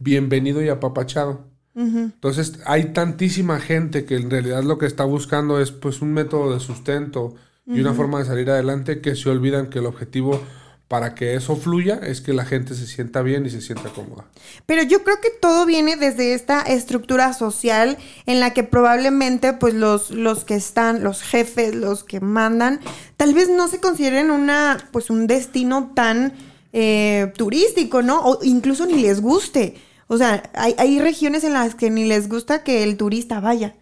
bienvenido y apapachado? Entonces hay tantísima gente que en realidad lo que está buscando es pues un método de sustento, y una forma de salir adelante que se olvidan que el objetivo para que eso fluya es que la gente se sienta bien y se sienta cómoda. Pero yo creo que todo viene desde esta estructura social en la que probablemente pues los, los que están, los jefes, los que mandan, tal vez no se consideren una, pues un destino tan eh, turístico, ¿no? O incluso ni les guste. O sea, hay, hay regiones en las que ni les gusta que el turista vaya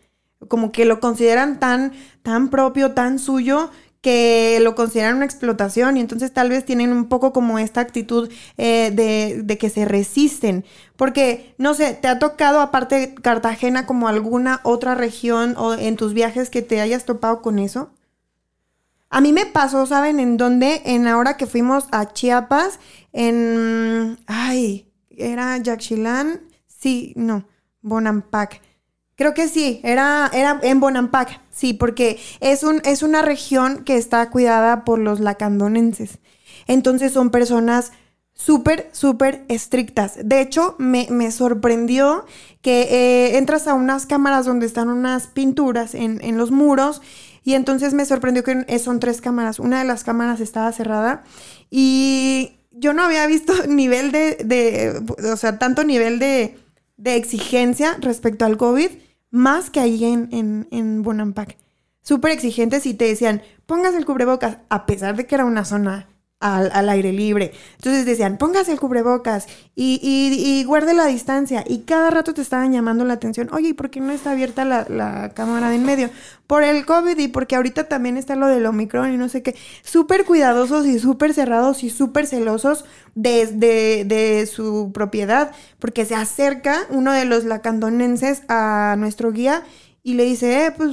como que lo consideran tan, tan propio, tan suyo, que lo consideran una explotación y entonces tal vez tienen un poco como esta actitud eh, de, de, que se resisten. Porque, no sé, ¿te ha tocado aparte Cartagena como alguna otra región o en tus viajes que te hayas topado con eso? A mí me pasó, ¿saben en dónde? En ahora que fuimos a Chiapas, en... Ay, era Yaxchilán. Sí, no, Bonampak. Creo que sí, era, era en Bonampak, sí, porque es, un, es una región que está cuidada por los lacandonenses. Entonces son personas súper, súper estrictas. De hecho, me, sorprendió que eh, entras a unas cámaras donde están unas pinturas en, en, los muros y entonces me sorprendió que son tres cámaras. Una de las cámaras estaba cerrada y yo no había visto nivel de, de o sea, tanto nivel de, de, exigencia respecto al COVID, más que ahí en, en, en Bonampak. Súper exigentes y te decían, pongas el cubrebocas, a pesar de que era una zona al, aire libre. Entonces decían, póngase el cubrebocas y, y, guarde la distancia. Y cada rato te estaban llamando la atención, oye, ¿y por qué no está abierta la, cámara de en medio? Por el COVID y porque ahorita también está lo del Omicron y no sé qué. Súper cuidadosos y súper cerrados y súper celosos desde de, su propiedad, porque se acerca uno de los lacandonenses a nuestro guía y le dice, eh, pues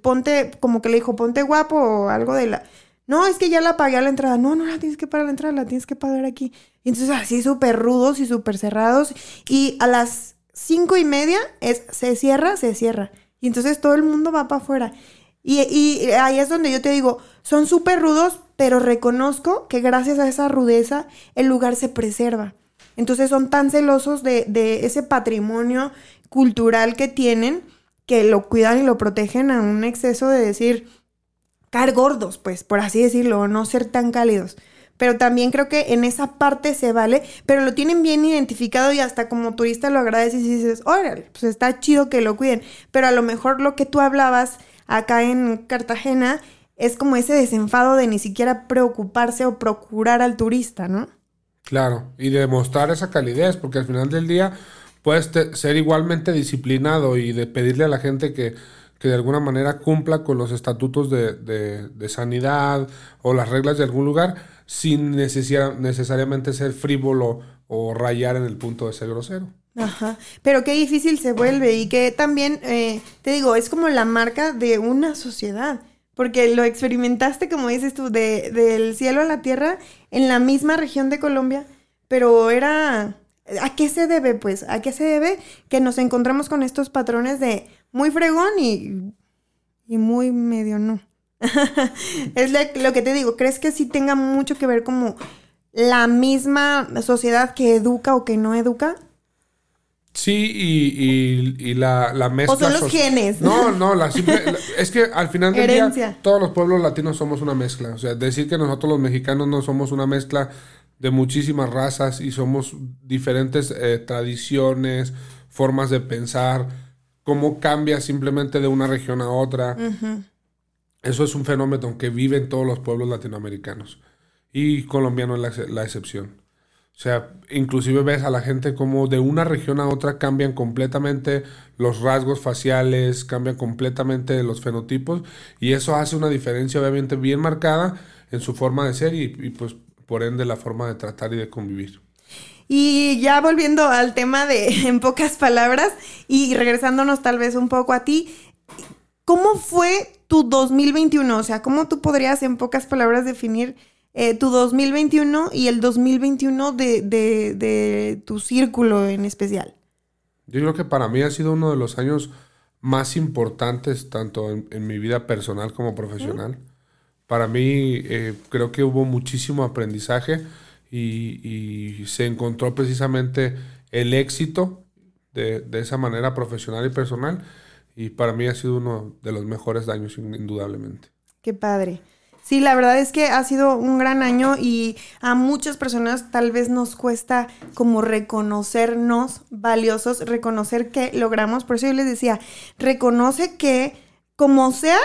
ponte, como que le dijo, ponte guapo o algo de la no, es que ya la pagué a la entrada. No, no la tienes que pagar a la entrada, la tienes que pagar aquí. Y entonces así súper rudos y súper cerrados. Y a las cinco y media es, se cierra, se cierra. Y entonces todo el mundo va para afuera. Y, ahí es donde yo te digo, son súper rudos, pero reconozco que gracias a esa rudeza el lugar se preserva. Entonces son tan celosos de ese patrimonio cultural que tienen que lo cuidan y lo protegen a un exceso de decir, caer gordos, pues, por así decirlo, no ser tan cálidos. Pero también creo que en esa parte se vale, pero lo tienen bien identificado y hasta como turista lo agradeces y dices, órale, pues está chido que lo cuiden. Pero a lo mejor lo que tú hablabas acá en Cartagena es como ese desenfado de ni siquiera preocuparse o procurar al turista, ¿no? Claro, y demostrar esa calidez, porque al final del día puedes ser igualmente disciplinado y de pedirle a la gente que que de alguna manera cumpla con los estatutos de, sanidad o las reglas de algún lugar sin necesariamente ser frívolo o rayar en el punto de ser grosero. Ajá, pero qué difícil se vuelve y que también, eh, te digo, es como la marca de una sociedad, porque lo experimentaste, como dices tú, de, del cielo a la tierra en la misma región de Colombia, pero era... ¿A qué se debe, pues? ¿A qué se debe que nos encontramos con estos patrones de muy fregón y, y muy medio no. es lo que te digo, ¿crees que sí tenga mucho que ver como la misma sociedad que educa o que no educa? Sí, y, y, la, la, mezcla. O son los genes. No, no, la simple, es que al final del día todos los pueblos latinos somos una mezcla. O sea, decir que nosotros los mexicanos no somos una mezcla de muchísimas razas y somos diferentes eh, tradiciones, formas de pensar cómo cambia simplemente de una región a otra. Eso es un fenómeno que vive en todos los pueblos latinoamericanos. Y colombiano es la, excepción. O sea, inclusive ves a la gente como de una región a otra cambian completamente los rasgos faciales, cambian completamente los fenotipos y eso hace una diferencia obviamente bien marcada en su forma de ser y pues por ende la forma de tratar y de convivir. Y ya volviendo al tema de en pocas palabras y regresándonos tal vez un poco a ti, ¿cómo fue tu 2021? O sea, ¿cómo tú podrías en pocas palabras definir eh, tu 2021 y el 2021 de, de, tu círculo en especial? Yo creo que para mí ha sido uno de los años más importantes, tanto en, mi vida personal como profesional. Para mí eh, creo que hubo muchísimo aprendizaje y, se encontró precisamente el éxito de, esa manera profesional y personal y para mí ha sido uno de los mejores años indudablemente. Qué padre. Sí, la verdad es que ha sido un gran año y a muchas personas tal vez nos cuesta como reconocernos valiosos, reconocer que logramos. Por eso yo les decía, reconoce que como sea,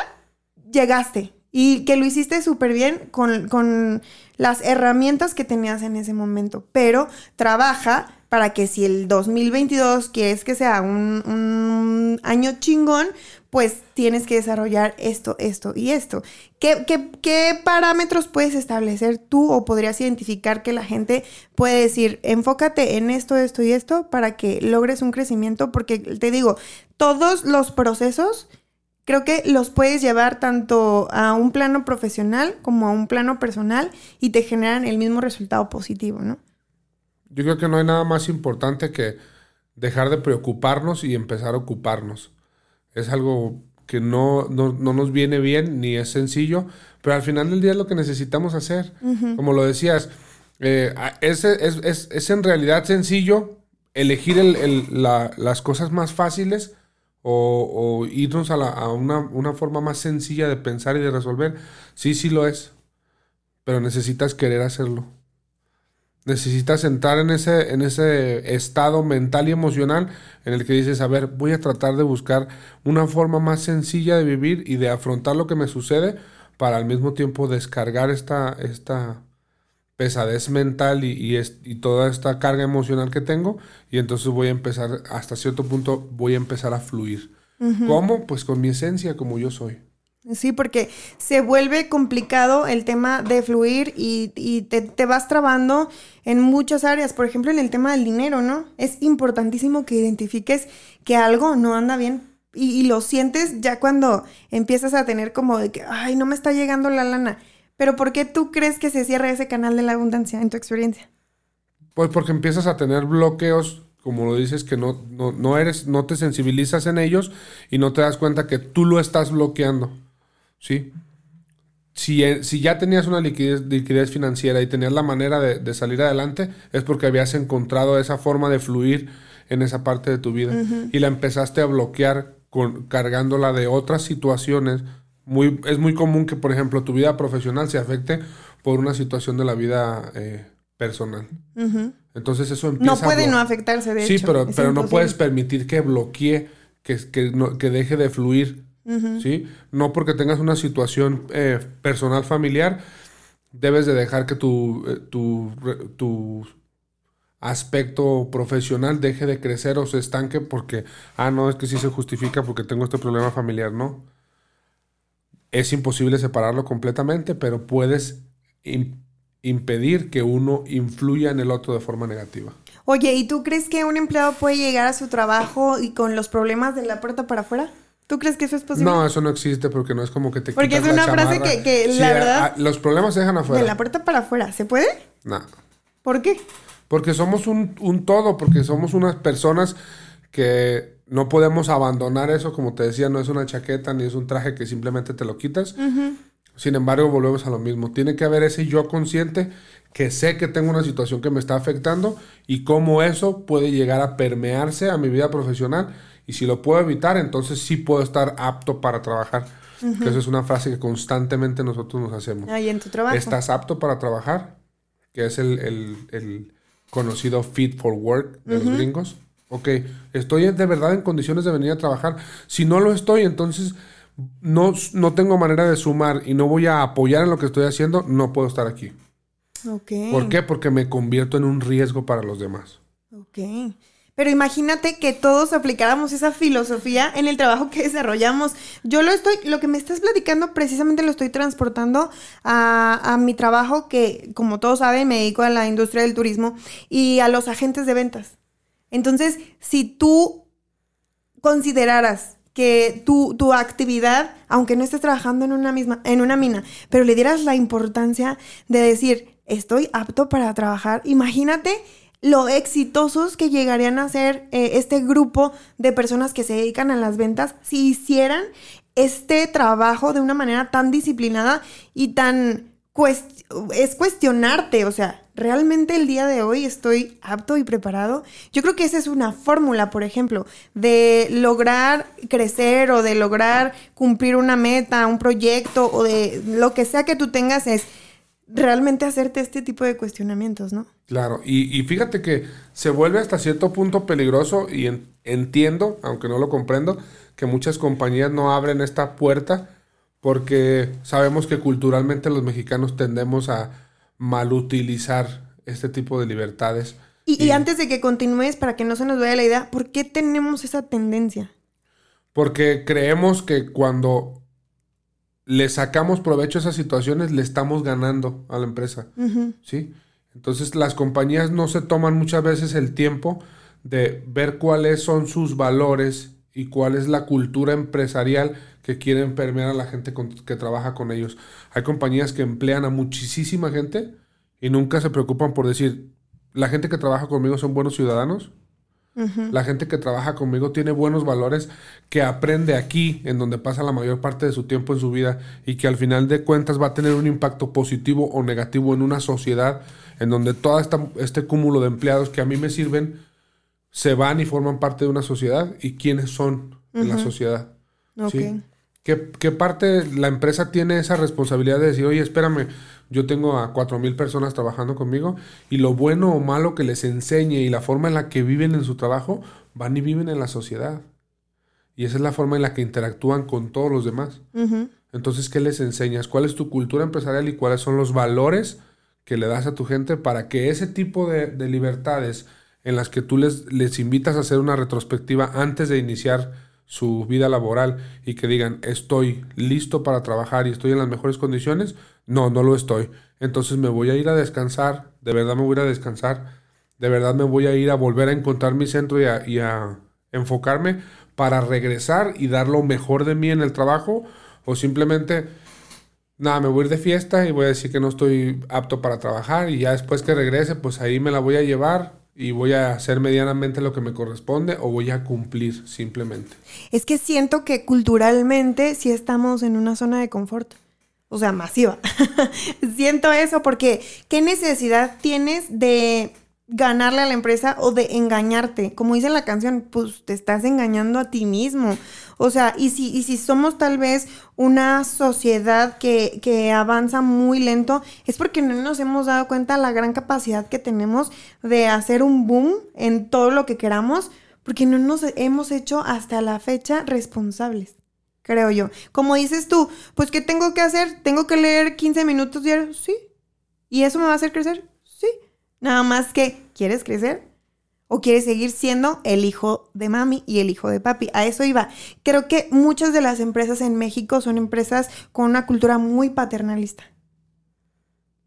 llegaste y que lo hiciste súper bien con, con las herramientas que tenías en ese momento, pero trabaja para que si el 2022 quieres que sea un, año chingón, pues tienes que desarrollar esto, esto y esto. ¿Qué, ¿Qué, parámetros puedes establecer tú o podrías identificar que la gente puede decir, enfócate en esto, esto y esto para que logres un crecimiento? Porque te digo, todos los procesos creo que los puedes llevar tanto a un plano profesional como a un plano personal y te generan el mismo resultado positivo, ¿no? Yo creo que no hay nada más importante que dejar de preocuparnos y empezar a ocuparnos. Es algo que no, no, nos viene bien ni es sencillo, pero al final del día es lo que necesitamos hacer. Como lo decías, eh, es, es, en realidad sencillo elegir las cosas más fáciles o, irnos a, una, una, forma más sencilla de pensar y de resolver. Sí, sí lo es, pero necesitas querer hacerlo. Necesitas entrar en ese, en ese estado mental y emocional en el que dices, a ver, voy a tratar de buscar una forma más sencilla de vivir y de afrontar lo que me sucede para al mismo tiempo descargar esta, esta pesadez mental y, y, toda esta carga emocional que tengo y entonces voy a empezar, hasta cierto punto, voy a empezar a fluir. ¿Cómo? Pues con mi esencia, como yo soy. Sí, porque se vuelve complicado el tema de fluir y, te, vas trabando en muchas áreas. Por ejemplo, en el tema del dinero, ¿no? Es importantísimo que identifiques que algo no anda bien y, lo sientes ya cuando empiezas a tener como de que, ay, no me está llegando la lana. Pero ¿por qué tú crees que se cierra ese canal de la abundancia en tu experiencia? Pues porque empiezas a tener bloqueos como lo dices, que no, no, no, eres, no te sensibilizas en ellos y no te das cuenta que tú lo estás bloqueando. ¿sí? Si, eh, si ya tenías una liquidez, liquidez, financiera y tenías la manera de, salir adelante, es porque habías encontrado esa forma de fluir en esa parte de tu vida y la empezaste a bloquear con, cargándola de otras situaciones. Muy, es muy común que, por ejemplo, tu vida profesional se afecte por una situación de la vida eh, personal. Entonces eso empieza... No puede no afectarse, de sí, pero, pero no puedes permitir que bloquee, que, que, que deje de fluir ¿sí? No porque tengas una situación eh, personal familiar, debes de dejar que tu, eh, tu, tu, aspecto profesional deje de crecer o se estanque porque, ah, no, es que sí se justifica porque tengo este problema familiar, no. Es imposible separarlo completamente, pero puedes impedir que uno influya en el otro de forma negativa. Oye, ¿y tú crees que un empleado puede llegar a su trabajo y con los problemas de la puerta para afuera? ¿Tú crees que eso es posible? No, eso no existe porque no es como que te Porque es una frase que, la verdad... los problemas se dejan afuera. De la puerta para afuera. ¿Se puede? No. ¿Por qué? Porque somos un, todo, porque somos unas personas que no podemos abandonar eso, como te decía, no es una chaqueta ni es un traje que simplemente te lo quitas. Sin embargo, volvemos a lo mismo. Tiene que haber ese yo consciente que sé que tengo una situación que me está afectando y cómo eso puede llegar a permearse a mi vida profesional y si lo puedo evitar, entonces sí puedo estar apto para trabajar. Que eso es una frase que constantemente nosotros nos hacemos. Ahí en tu trabajo. ¿Estás apto para trabajar? Que es el, conocido fit for work de los gringos. Ok, estoy de verdad en condiciones de venir a trabajar. Si no lo estoy, entonces no, no tengo manera de sumar y no voy a apoyar en lo que estoy haciendo, no puedo estar aquí. Ok. ¿Por qué? Porque me convierto en un riesgo para los demás. Ok. Pero imagínate que todos aplicáramos esa filosofía en el trabajo que desarrollamos. Yo lo estoy, lo que me estás platicando precisamente lo estoy transportando a, mi trabajo que, como todos saben, me dedico a la industria del turismo y a los agentes de ventas. Entonces, si tú consideraras que tu, tu, actividad, aunque no estés trabajando en una misma, en una mina, pero le dieras la importancia de decir, estoy apto para trabajar, imagínate lo exitosos que llegarían a ser eh, este grupo de personas que se dedican a las ventas si hicieran este trabajo de una manera tan disciplinada y tan es cuestionarte, o sea, ¿realmente el día de hoy estoy apto y preparado? Yo creo que esa es una fórmula, por ejemplo, de lograr crecer o de lograr cumplir una meta, un proyecto o de lo que sea que tú tengas es realmente hacerte este tipo de cuestionamientos, ¿no? Claro, y, fíjate que se vuelve hasta cierto punto peligroso y entiendo, aunque no lo comprendo, que muchas compañías no abren esta puerta porque sabemos que culturalmente los mexicanos tendemos a malutilizar este tipo de libertades. Y, y antes de que continúes, para que no se nos vaya la idea, ¿por qué tenemos esa tendencia? Porque creemos que cuando le sacamos provecho a esas situaciones, le estamos ganando a la empresa. ¿Sí? Entonces las compañías no se toman muchas veces el tiempo de ver cuáles son sus valores y cuál es la cultura empresarial que quieren permear a la gente que trabaja con ellos. Hay compañías que emplean a muchísima gente y nunca se preocupan por decir, la gente que trabaja conmigo son buenos ciudadanos. La gente que trabaja conmigo tiene buenos valores, que aprende aquí, en donde pasa la mayor parte de su tiempo en su vida, y que al final de cuentas va a tener un impacto positivo o negativo en una sociedad, en donde todo este cúmulo de empleados que a mí me sirven, se van y forman parte de una sociedad, y quiénes son en la sociedad. ¿Qué, parte la empresa tiene esa responsabilidad de decir, oye, espérame, yo tengo a cuatro mil personas trabajando conmigo y lo bueno o malo que les enseñe y la forma en la que viven en su trabajo, van y viven en la sociedad. Y esa es la forma en la que interactúan con todos los demás. Entonces, ¿qué les enseñas? ¿Cuál es tu cultura empresarial y cuáles son los valores que le das a tu gente para que ese tipo de, de libertades en las que tú les, les invitas a hacer una retrospectiva antes de iniciar su vida laboral y que digan estoy listo para trabajar y estoy en las mejores condiciones, no, no lo estoy. Entonces me voy a ir a descansar, de verdad me voy a ir a descansar, de verdad me voy a ir a volver a encontrar mi centro y a, y a enfocarme para regresar y dar lo mejor de mí en el trabajo o simplemente, nada, me voy a ir de fiesta y voy a decir que no estoy apto para trabajar y ya después que regrese, pues ahí me la voy a llevar y voy a hacer medianamente lo que me corresponde o voy a cumplir simplemente. Es que siento que culturalmente sí estamos en una zona de confort. O sea, masiva. siento eso porque ¿qué necesidad tienes de ganarle a la empresa o de engañarte. Como dice la canción, pues te estás engañando a ti mismo. O sea, y si, y si somos tal vez una sociedad que, que avanza muy lento, es porque no nos hemos dado cuenta la gran capacidad que tenemos de hacer un boom en todo lo que queramos, porque no nos hemos hecho hasta la fecha responsables creo yo. Como dices tú, pues ¿qué tengo que hacer? ¿Tengo que leer 15 minutos diarios? Sí. ¿Y eso me va a hacer crecer? Sí. Nada más que, ¿quieres crecer? ¿O quieres seguir siendo el hijo de mami y el hijo de papi? A eso iba. Creo que muchas de las empresas en México son empresas con una cultura muy paternalista.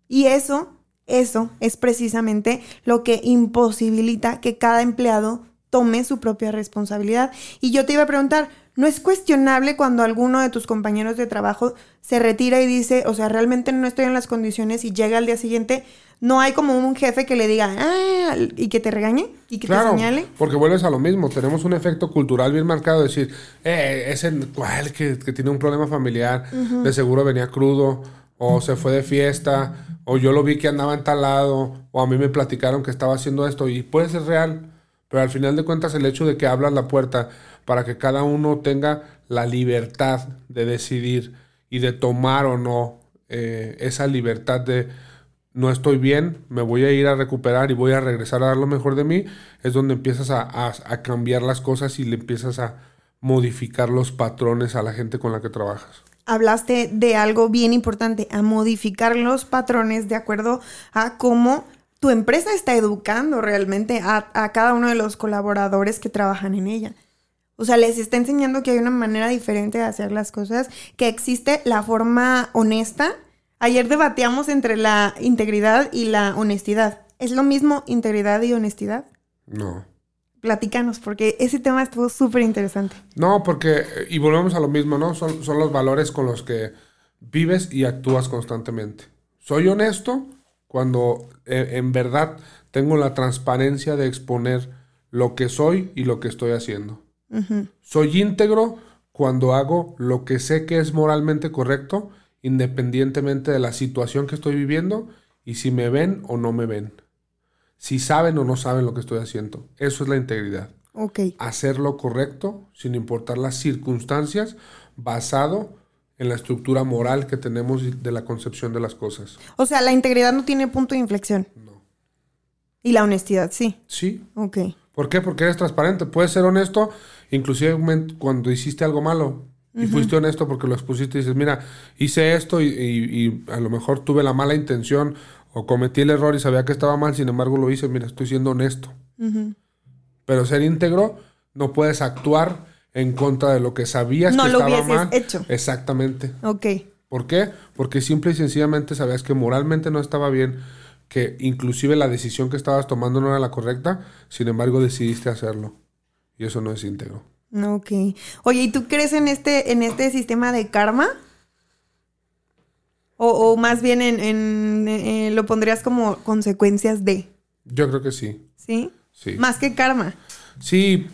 Y eso, eso es precisamente lo que imposibilita que cada empleado tome su propia responsabilidad. Y yo te iba a preguntar, ¿no es cuestionable cuando alguno de tus compañeros de trabajo se retira y dice, o sea, realmente no estoy en las condiciones y llega al día siguiente, no hay como un jefe que le diga, ah, y que te regañe y que te señale. Porque vuelves a lo mismo. Tenemos un efecto cultural bien marcado de decir, eh, ese cual que, que tiene un problema familiar, de seguro venía crudo, o se fue de fiesta, o yo lo vi que andaba en tal lado, o a mí me platicaron que estaba haciendo esto, y puede ser real. Pero al final de cuentas, el hecho de que abras la puerta para que cada uno tenga la libertad de decidir y de tomar o no eh, esa libertad de no estoy bien, me voy a ir a recuperar y voy a regresar a dar lo mejor de mí, es donde empiezas a, cambiar las cosas y le empiezas a modificar los patrones a la gente con la que trabajas. Hablaste de algo bien importante, a modificar los patrones de acuerdo a cómo tu empresa está educando realmente a, a cada uno de los colaboradores que trabajan en ella. O sea, les está enseñando que hay una manera diferente de hacer las cosas, que existe la forma honesta Ayer debatíamos entre la integridad y la honestidad. ¿Es lo mismo integridad y honestidad? No. Platícanos, porque ese tema estuvo súper interesante. No, porque, y volvemos a lo mismo, ¿no? Son, son los valores con los que vives y actúas constantemente. Soy honesto cuando eh, en verdad tengo la transparencia de exponer lo que soy y lo que estoy haciendo. Soy íntegro cuando hago lo que sé que es moralmente correcto independientemente de la situación que estoy viviendo y si me ven o no me ven. Si saben o no saben lo que estoy haciendo. Eso es la integridad. Ok. Hacer lo correcto sin importar las circunstancias, basado en la estructura moral que tenemos de la concepción de las cosas. O sea, la integridad no tiene punto de inflexión. No. Y la honestidad, sí. Sí. Ok. ¿Por qué? Porque eres transparente. Puedes ser honesto, inclusive cuando hiciste algo malo. Y fuiste honesto porque lo expusiste y dices, mira, hice esto y, a lo mejor tuve la mala intención o cometí el error y sabía que estaba mal, sin embargo lo hice, mira, estoy siendo honesto. Pero ser íntegro, no puedes actuar en contra de lo que sabías que estaba mal. hecho. Exactamente. Ok. ¿Por qué? Porque simple y sencillamente sabías que moralmente no estaba bien, que inclusive la decisión que estabas tomando no era la correcta, sin embargo decidiste hacerlo. Y eso no es íntegro. Ok. Oye, ¿y tú crees en este, en este sistema de karma? O, más bien en, eh, lo pondrías como consecuencias de. Yo creo que sí. ¿Sí? Sí. Más que karma. Sí.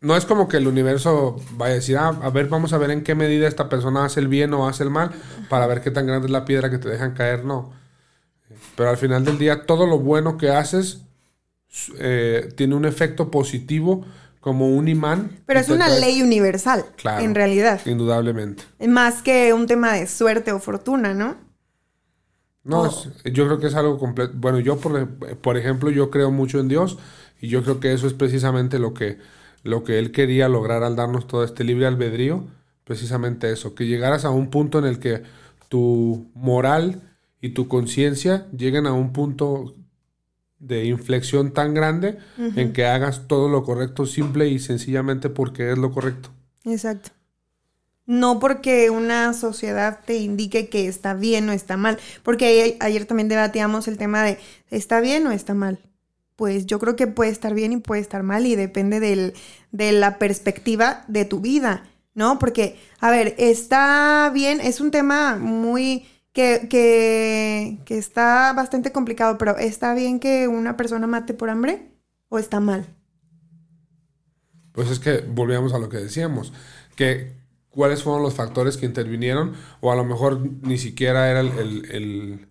No es como que el universo vaya a decir, ah, a ver, vamos a ver en qué medida esta persona hace el bien o hace el mal, para ver qué tan grande es la piedra que te dejan caer, no. Pero al final del día, todo lo bueno que haces eh, tiene un efecto positivo como un imán. Pero es una ley universal, claro, en realidad. Indudablemente. Más que un tema de suerte o fortuna, ¿no? No, yo creo que es algo completo. Bueno, yo, por, por, ejemplo, yo creo mucho en Dios y yo creo que eso es precisamente lo que, lo que Él quería lograr al darnos todo este libre albedrío. Precisamente eso, que llegaras a un punto en el que tu moral y tu conciencia lleguen a un punto de inflexión tan grande en que hagas todo lo correcto simple y sencillamente porque es lo correcto. Exacto. No porque una sociedad te indique que está bien o está mal. Porque ayer, también debatíamos el tema de ¿está bien o está mal? Pues yo creo que puede estar bien y puede estar mal y depende del, de la perspectiva de tu vida, ¿no? Porque, a ver, está bien, es un tema muy que, que, está bastante complicado, pero ¿está bien que una persona mate por hambre o está mal? Pues es que volvíamos a lo que decíamos, que cuáles fueron los factores que intervinieron, o a lo mejor ni siquiera era el,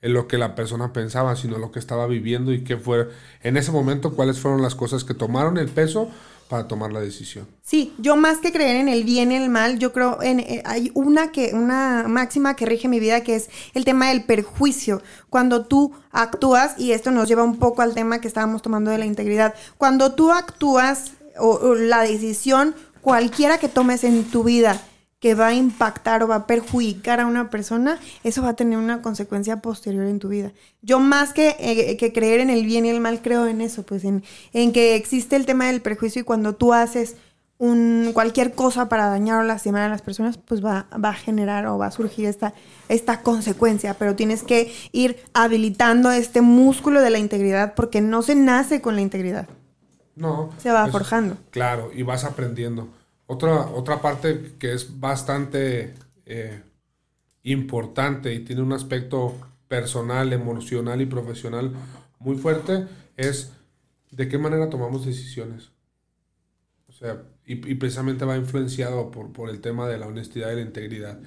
lo que la persona pensaba, sino lo que estaba viviendo y qué fue en ese momento, cuáles fueron las cosas que tomaron el peso para tomar la decisión. Sí, yo más que creer en el bien y el mal, yo creo en eh, hay una que una máxima que rige mi vida que es el tema del perjuicio. Cuando tú actúas y esto nos lleva un poco al tema que estábamos tomando de la integridad. Cuando tú actúas o la decisión cualquiera que tomes en tu vida que va a impactar o va a perjudicar a una persona, eso va a tener una consecuencia posterior en tu vida. Yo más que, eh, que creer en el bien y el mal, creo en eso, pues en, en, que existe el tema del prejuicio y cuando tú haces un, cualquier cosa para dañar o lastimar a las personas, pues va, va a generar o va a surgir esta, esta consecuencia, pero tienes que ir habilitando este músculo de la integridad porque no se nace con la integridad. No. Se va forjando. Claro, y vas aprendiendo. Otra, otra parte que es bastante eh, importante y tiene un aspecto personal, emocional y profesional muy fuerte es de qué manera tomamos decisiones. O sea, y, precisamente va influenciado por, por, el tema de la honestidad y la integridad.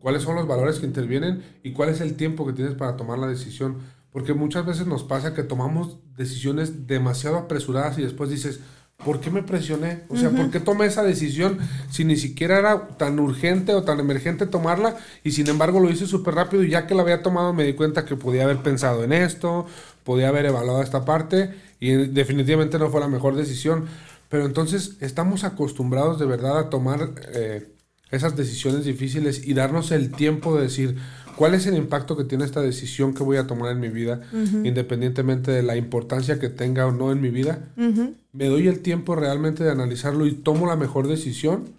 ¿Cuáles son los valores que intervienen y cuál es el tiempo que tienes para tomar la decisión? Porque muchas veces nos pasa que tomamos decisiones demasiado apresuradas y después dices, ¿por qué me presioné? O sea, ¿por qué tomé esa decisión si ni siquiera era tan urgente o tan emergente tomarla? Y sin embargo lo hice súper rápido y ya que la había tomado me di cuenta que podía haber pensado en esto, podía haber evaluado esta parte y definitivamente no fue la mejor decisión. Pero entonces estamos acostumbrados de verdad a tomar eh, esas decisiones difíciles y darnos el tiempo de decir, ¿Cuál es el impacto que tiene esta decisión que voy a tomar en mi vida, independientemente de la importancia que tenga o no en mi vida? ¿Me doy el tiempo realmente de analizarlo y tomo la mejor decisión?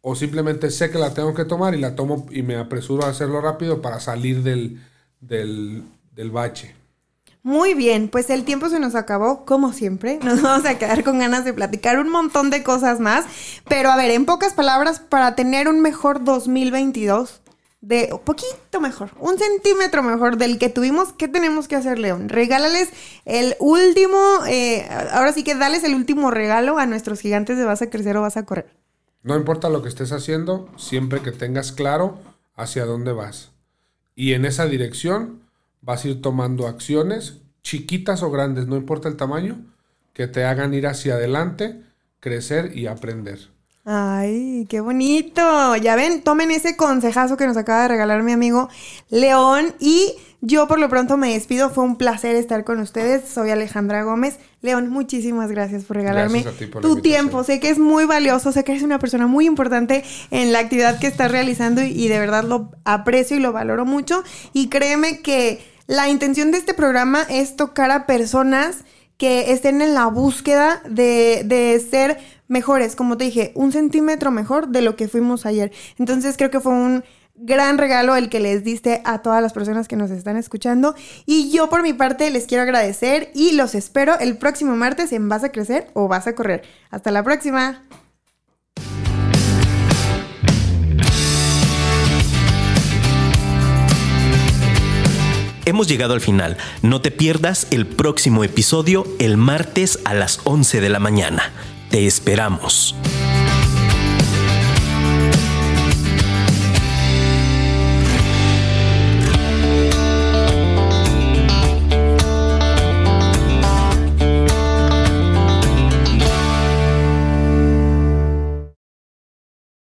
¿O simplemente sé que la tengo que tomar y la tomo y me apresuro a hacerlo rápido para salir del, del, del bache? Muy bien, pues el tiempo se nos acabó, como siempre. Nos vamos a quedar con ganas de platicar un montón de cosas más. Pero a ver, en pocas palabras, para tener un mejor 2022, de un poquito mejor, un centímetro mejor del que tuvimos, ¿qué tenemos que hacer, León? Regálales el último, eh, ahora sí que dales el último regalo a nuestros gigantes de vas a crecer o vas a correr. No importa lo que estés haciendo, siempre que tengas claro hacia dónde vas. Y en esa dirección vas a ir tomando acciones, chiquitas o grandes, no importa el tamaño, que te hagan ir hacia adelante, crecer y aprender. Ay, qué bonito. Ya ven, tomen ese consejazo que nos acaba de regalar mi amigo León. Y yo por lo pronto me despido. Fue un placer estar con ustedes. Soy Alejandra Gómez. León, muchísimas gracias por regalarme tu tiempo. Sé que es muy valioso. Sé que eres una persona muy importante en la actividad que estás realizando y de verdad lo aprecio y lo valoro mucho. Y créeme que la intención de este programa es tocar a personas que estén en la búsqueda de, de ser mejores, como te dije, un centímetro mejor de lo que fuimos ayer. Entonces creo que fue un gran regalo el que les diste a todas las personas que nos están escuchando. Y yo por mi parte les quiero agradecer y los espero el próximo martes en Vas a Crecer o Vas a Correr. Hasta la próxima. Hemos llegado al final. No te pierdas el próximo episodio el martes a las 11 de la mañana. Te esperamos.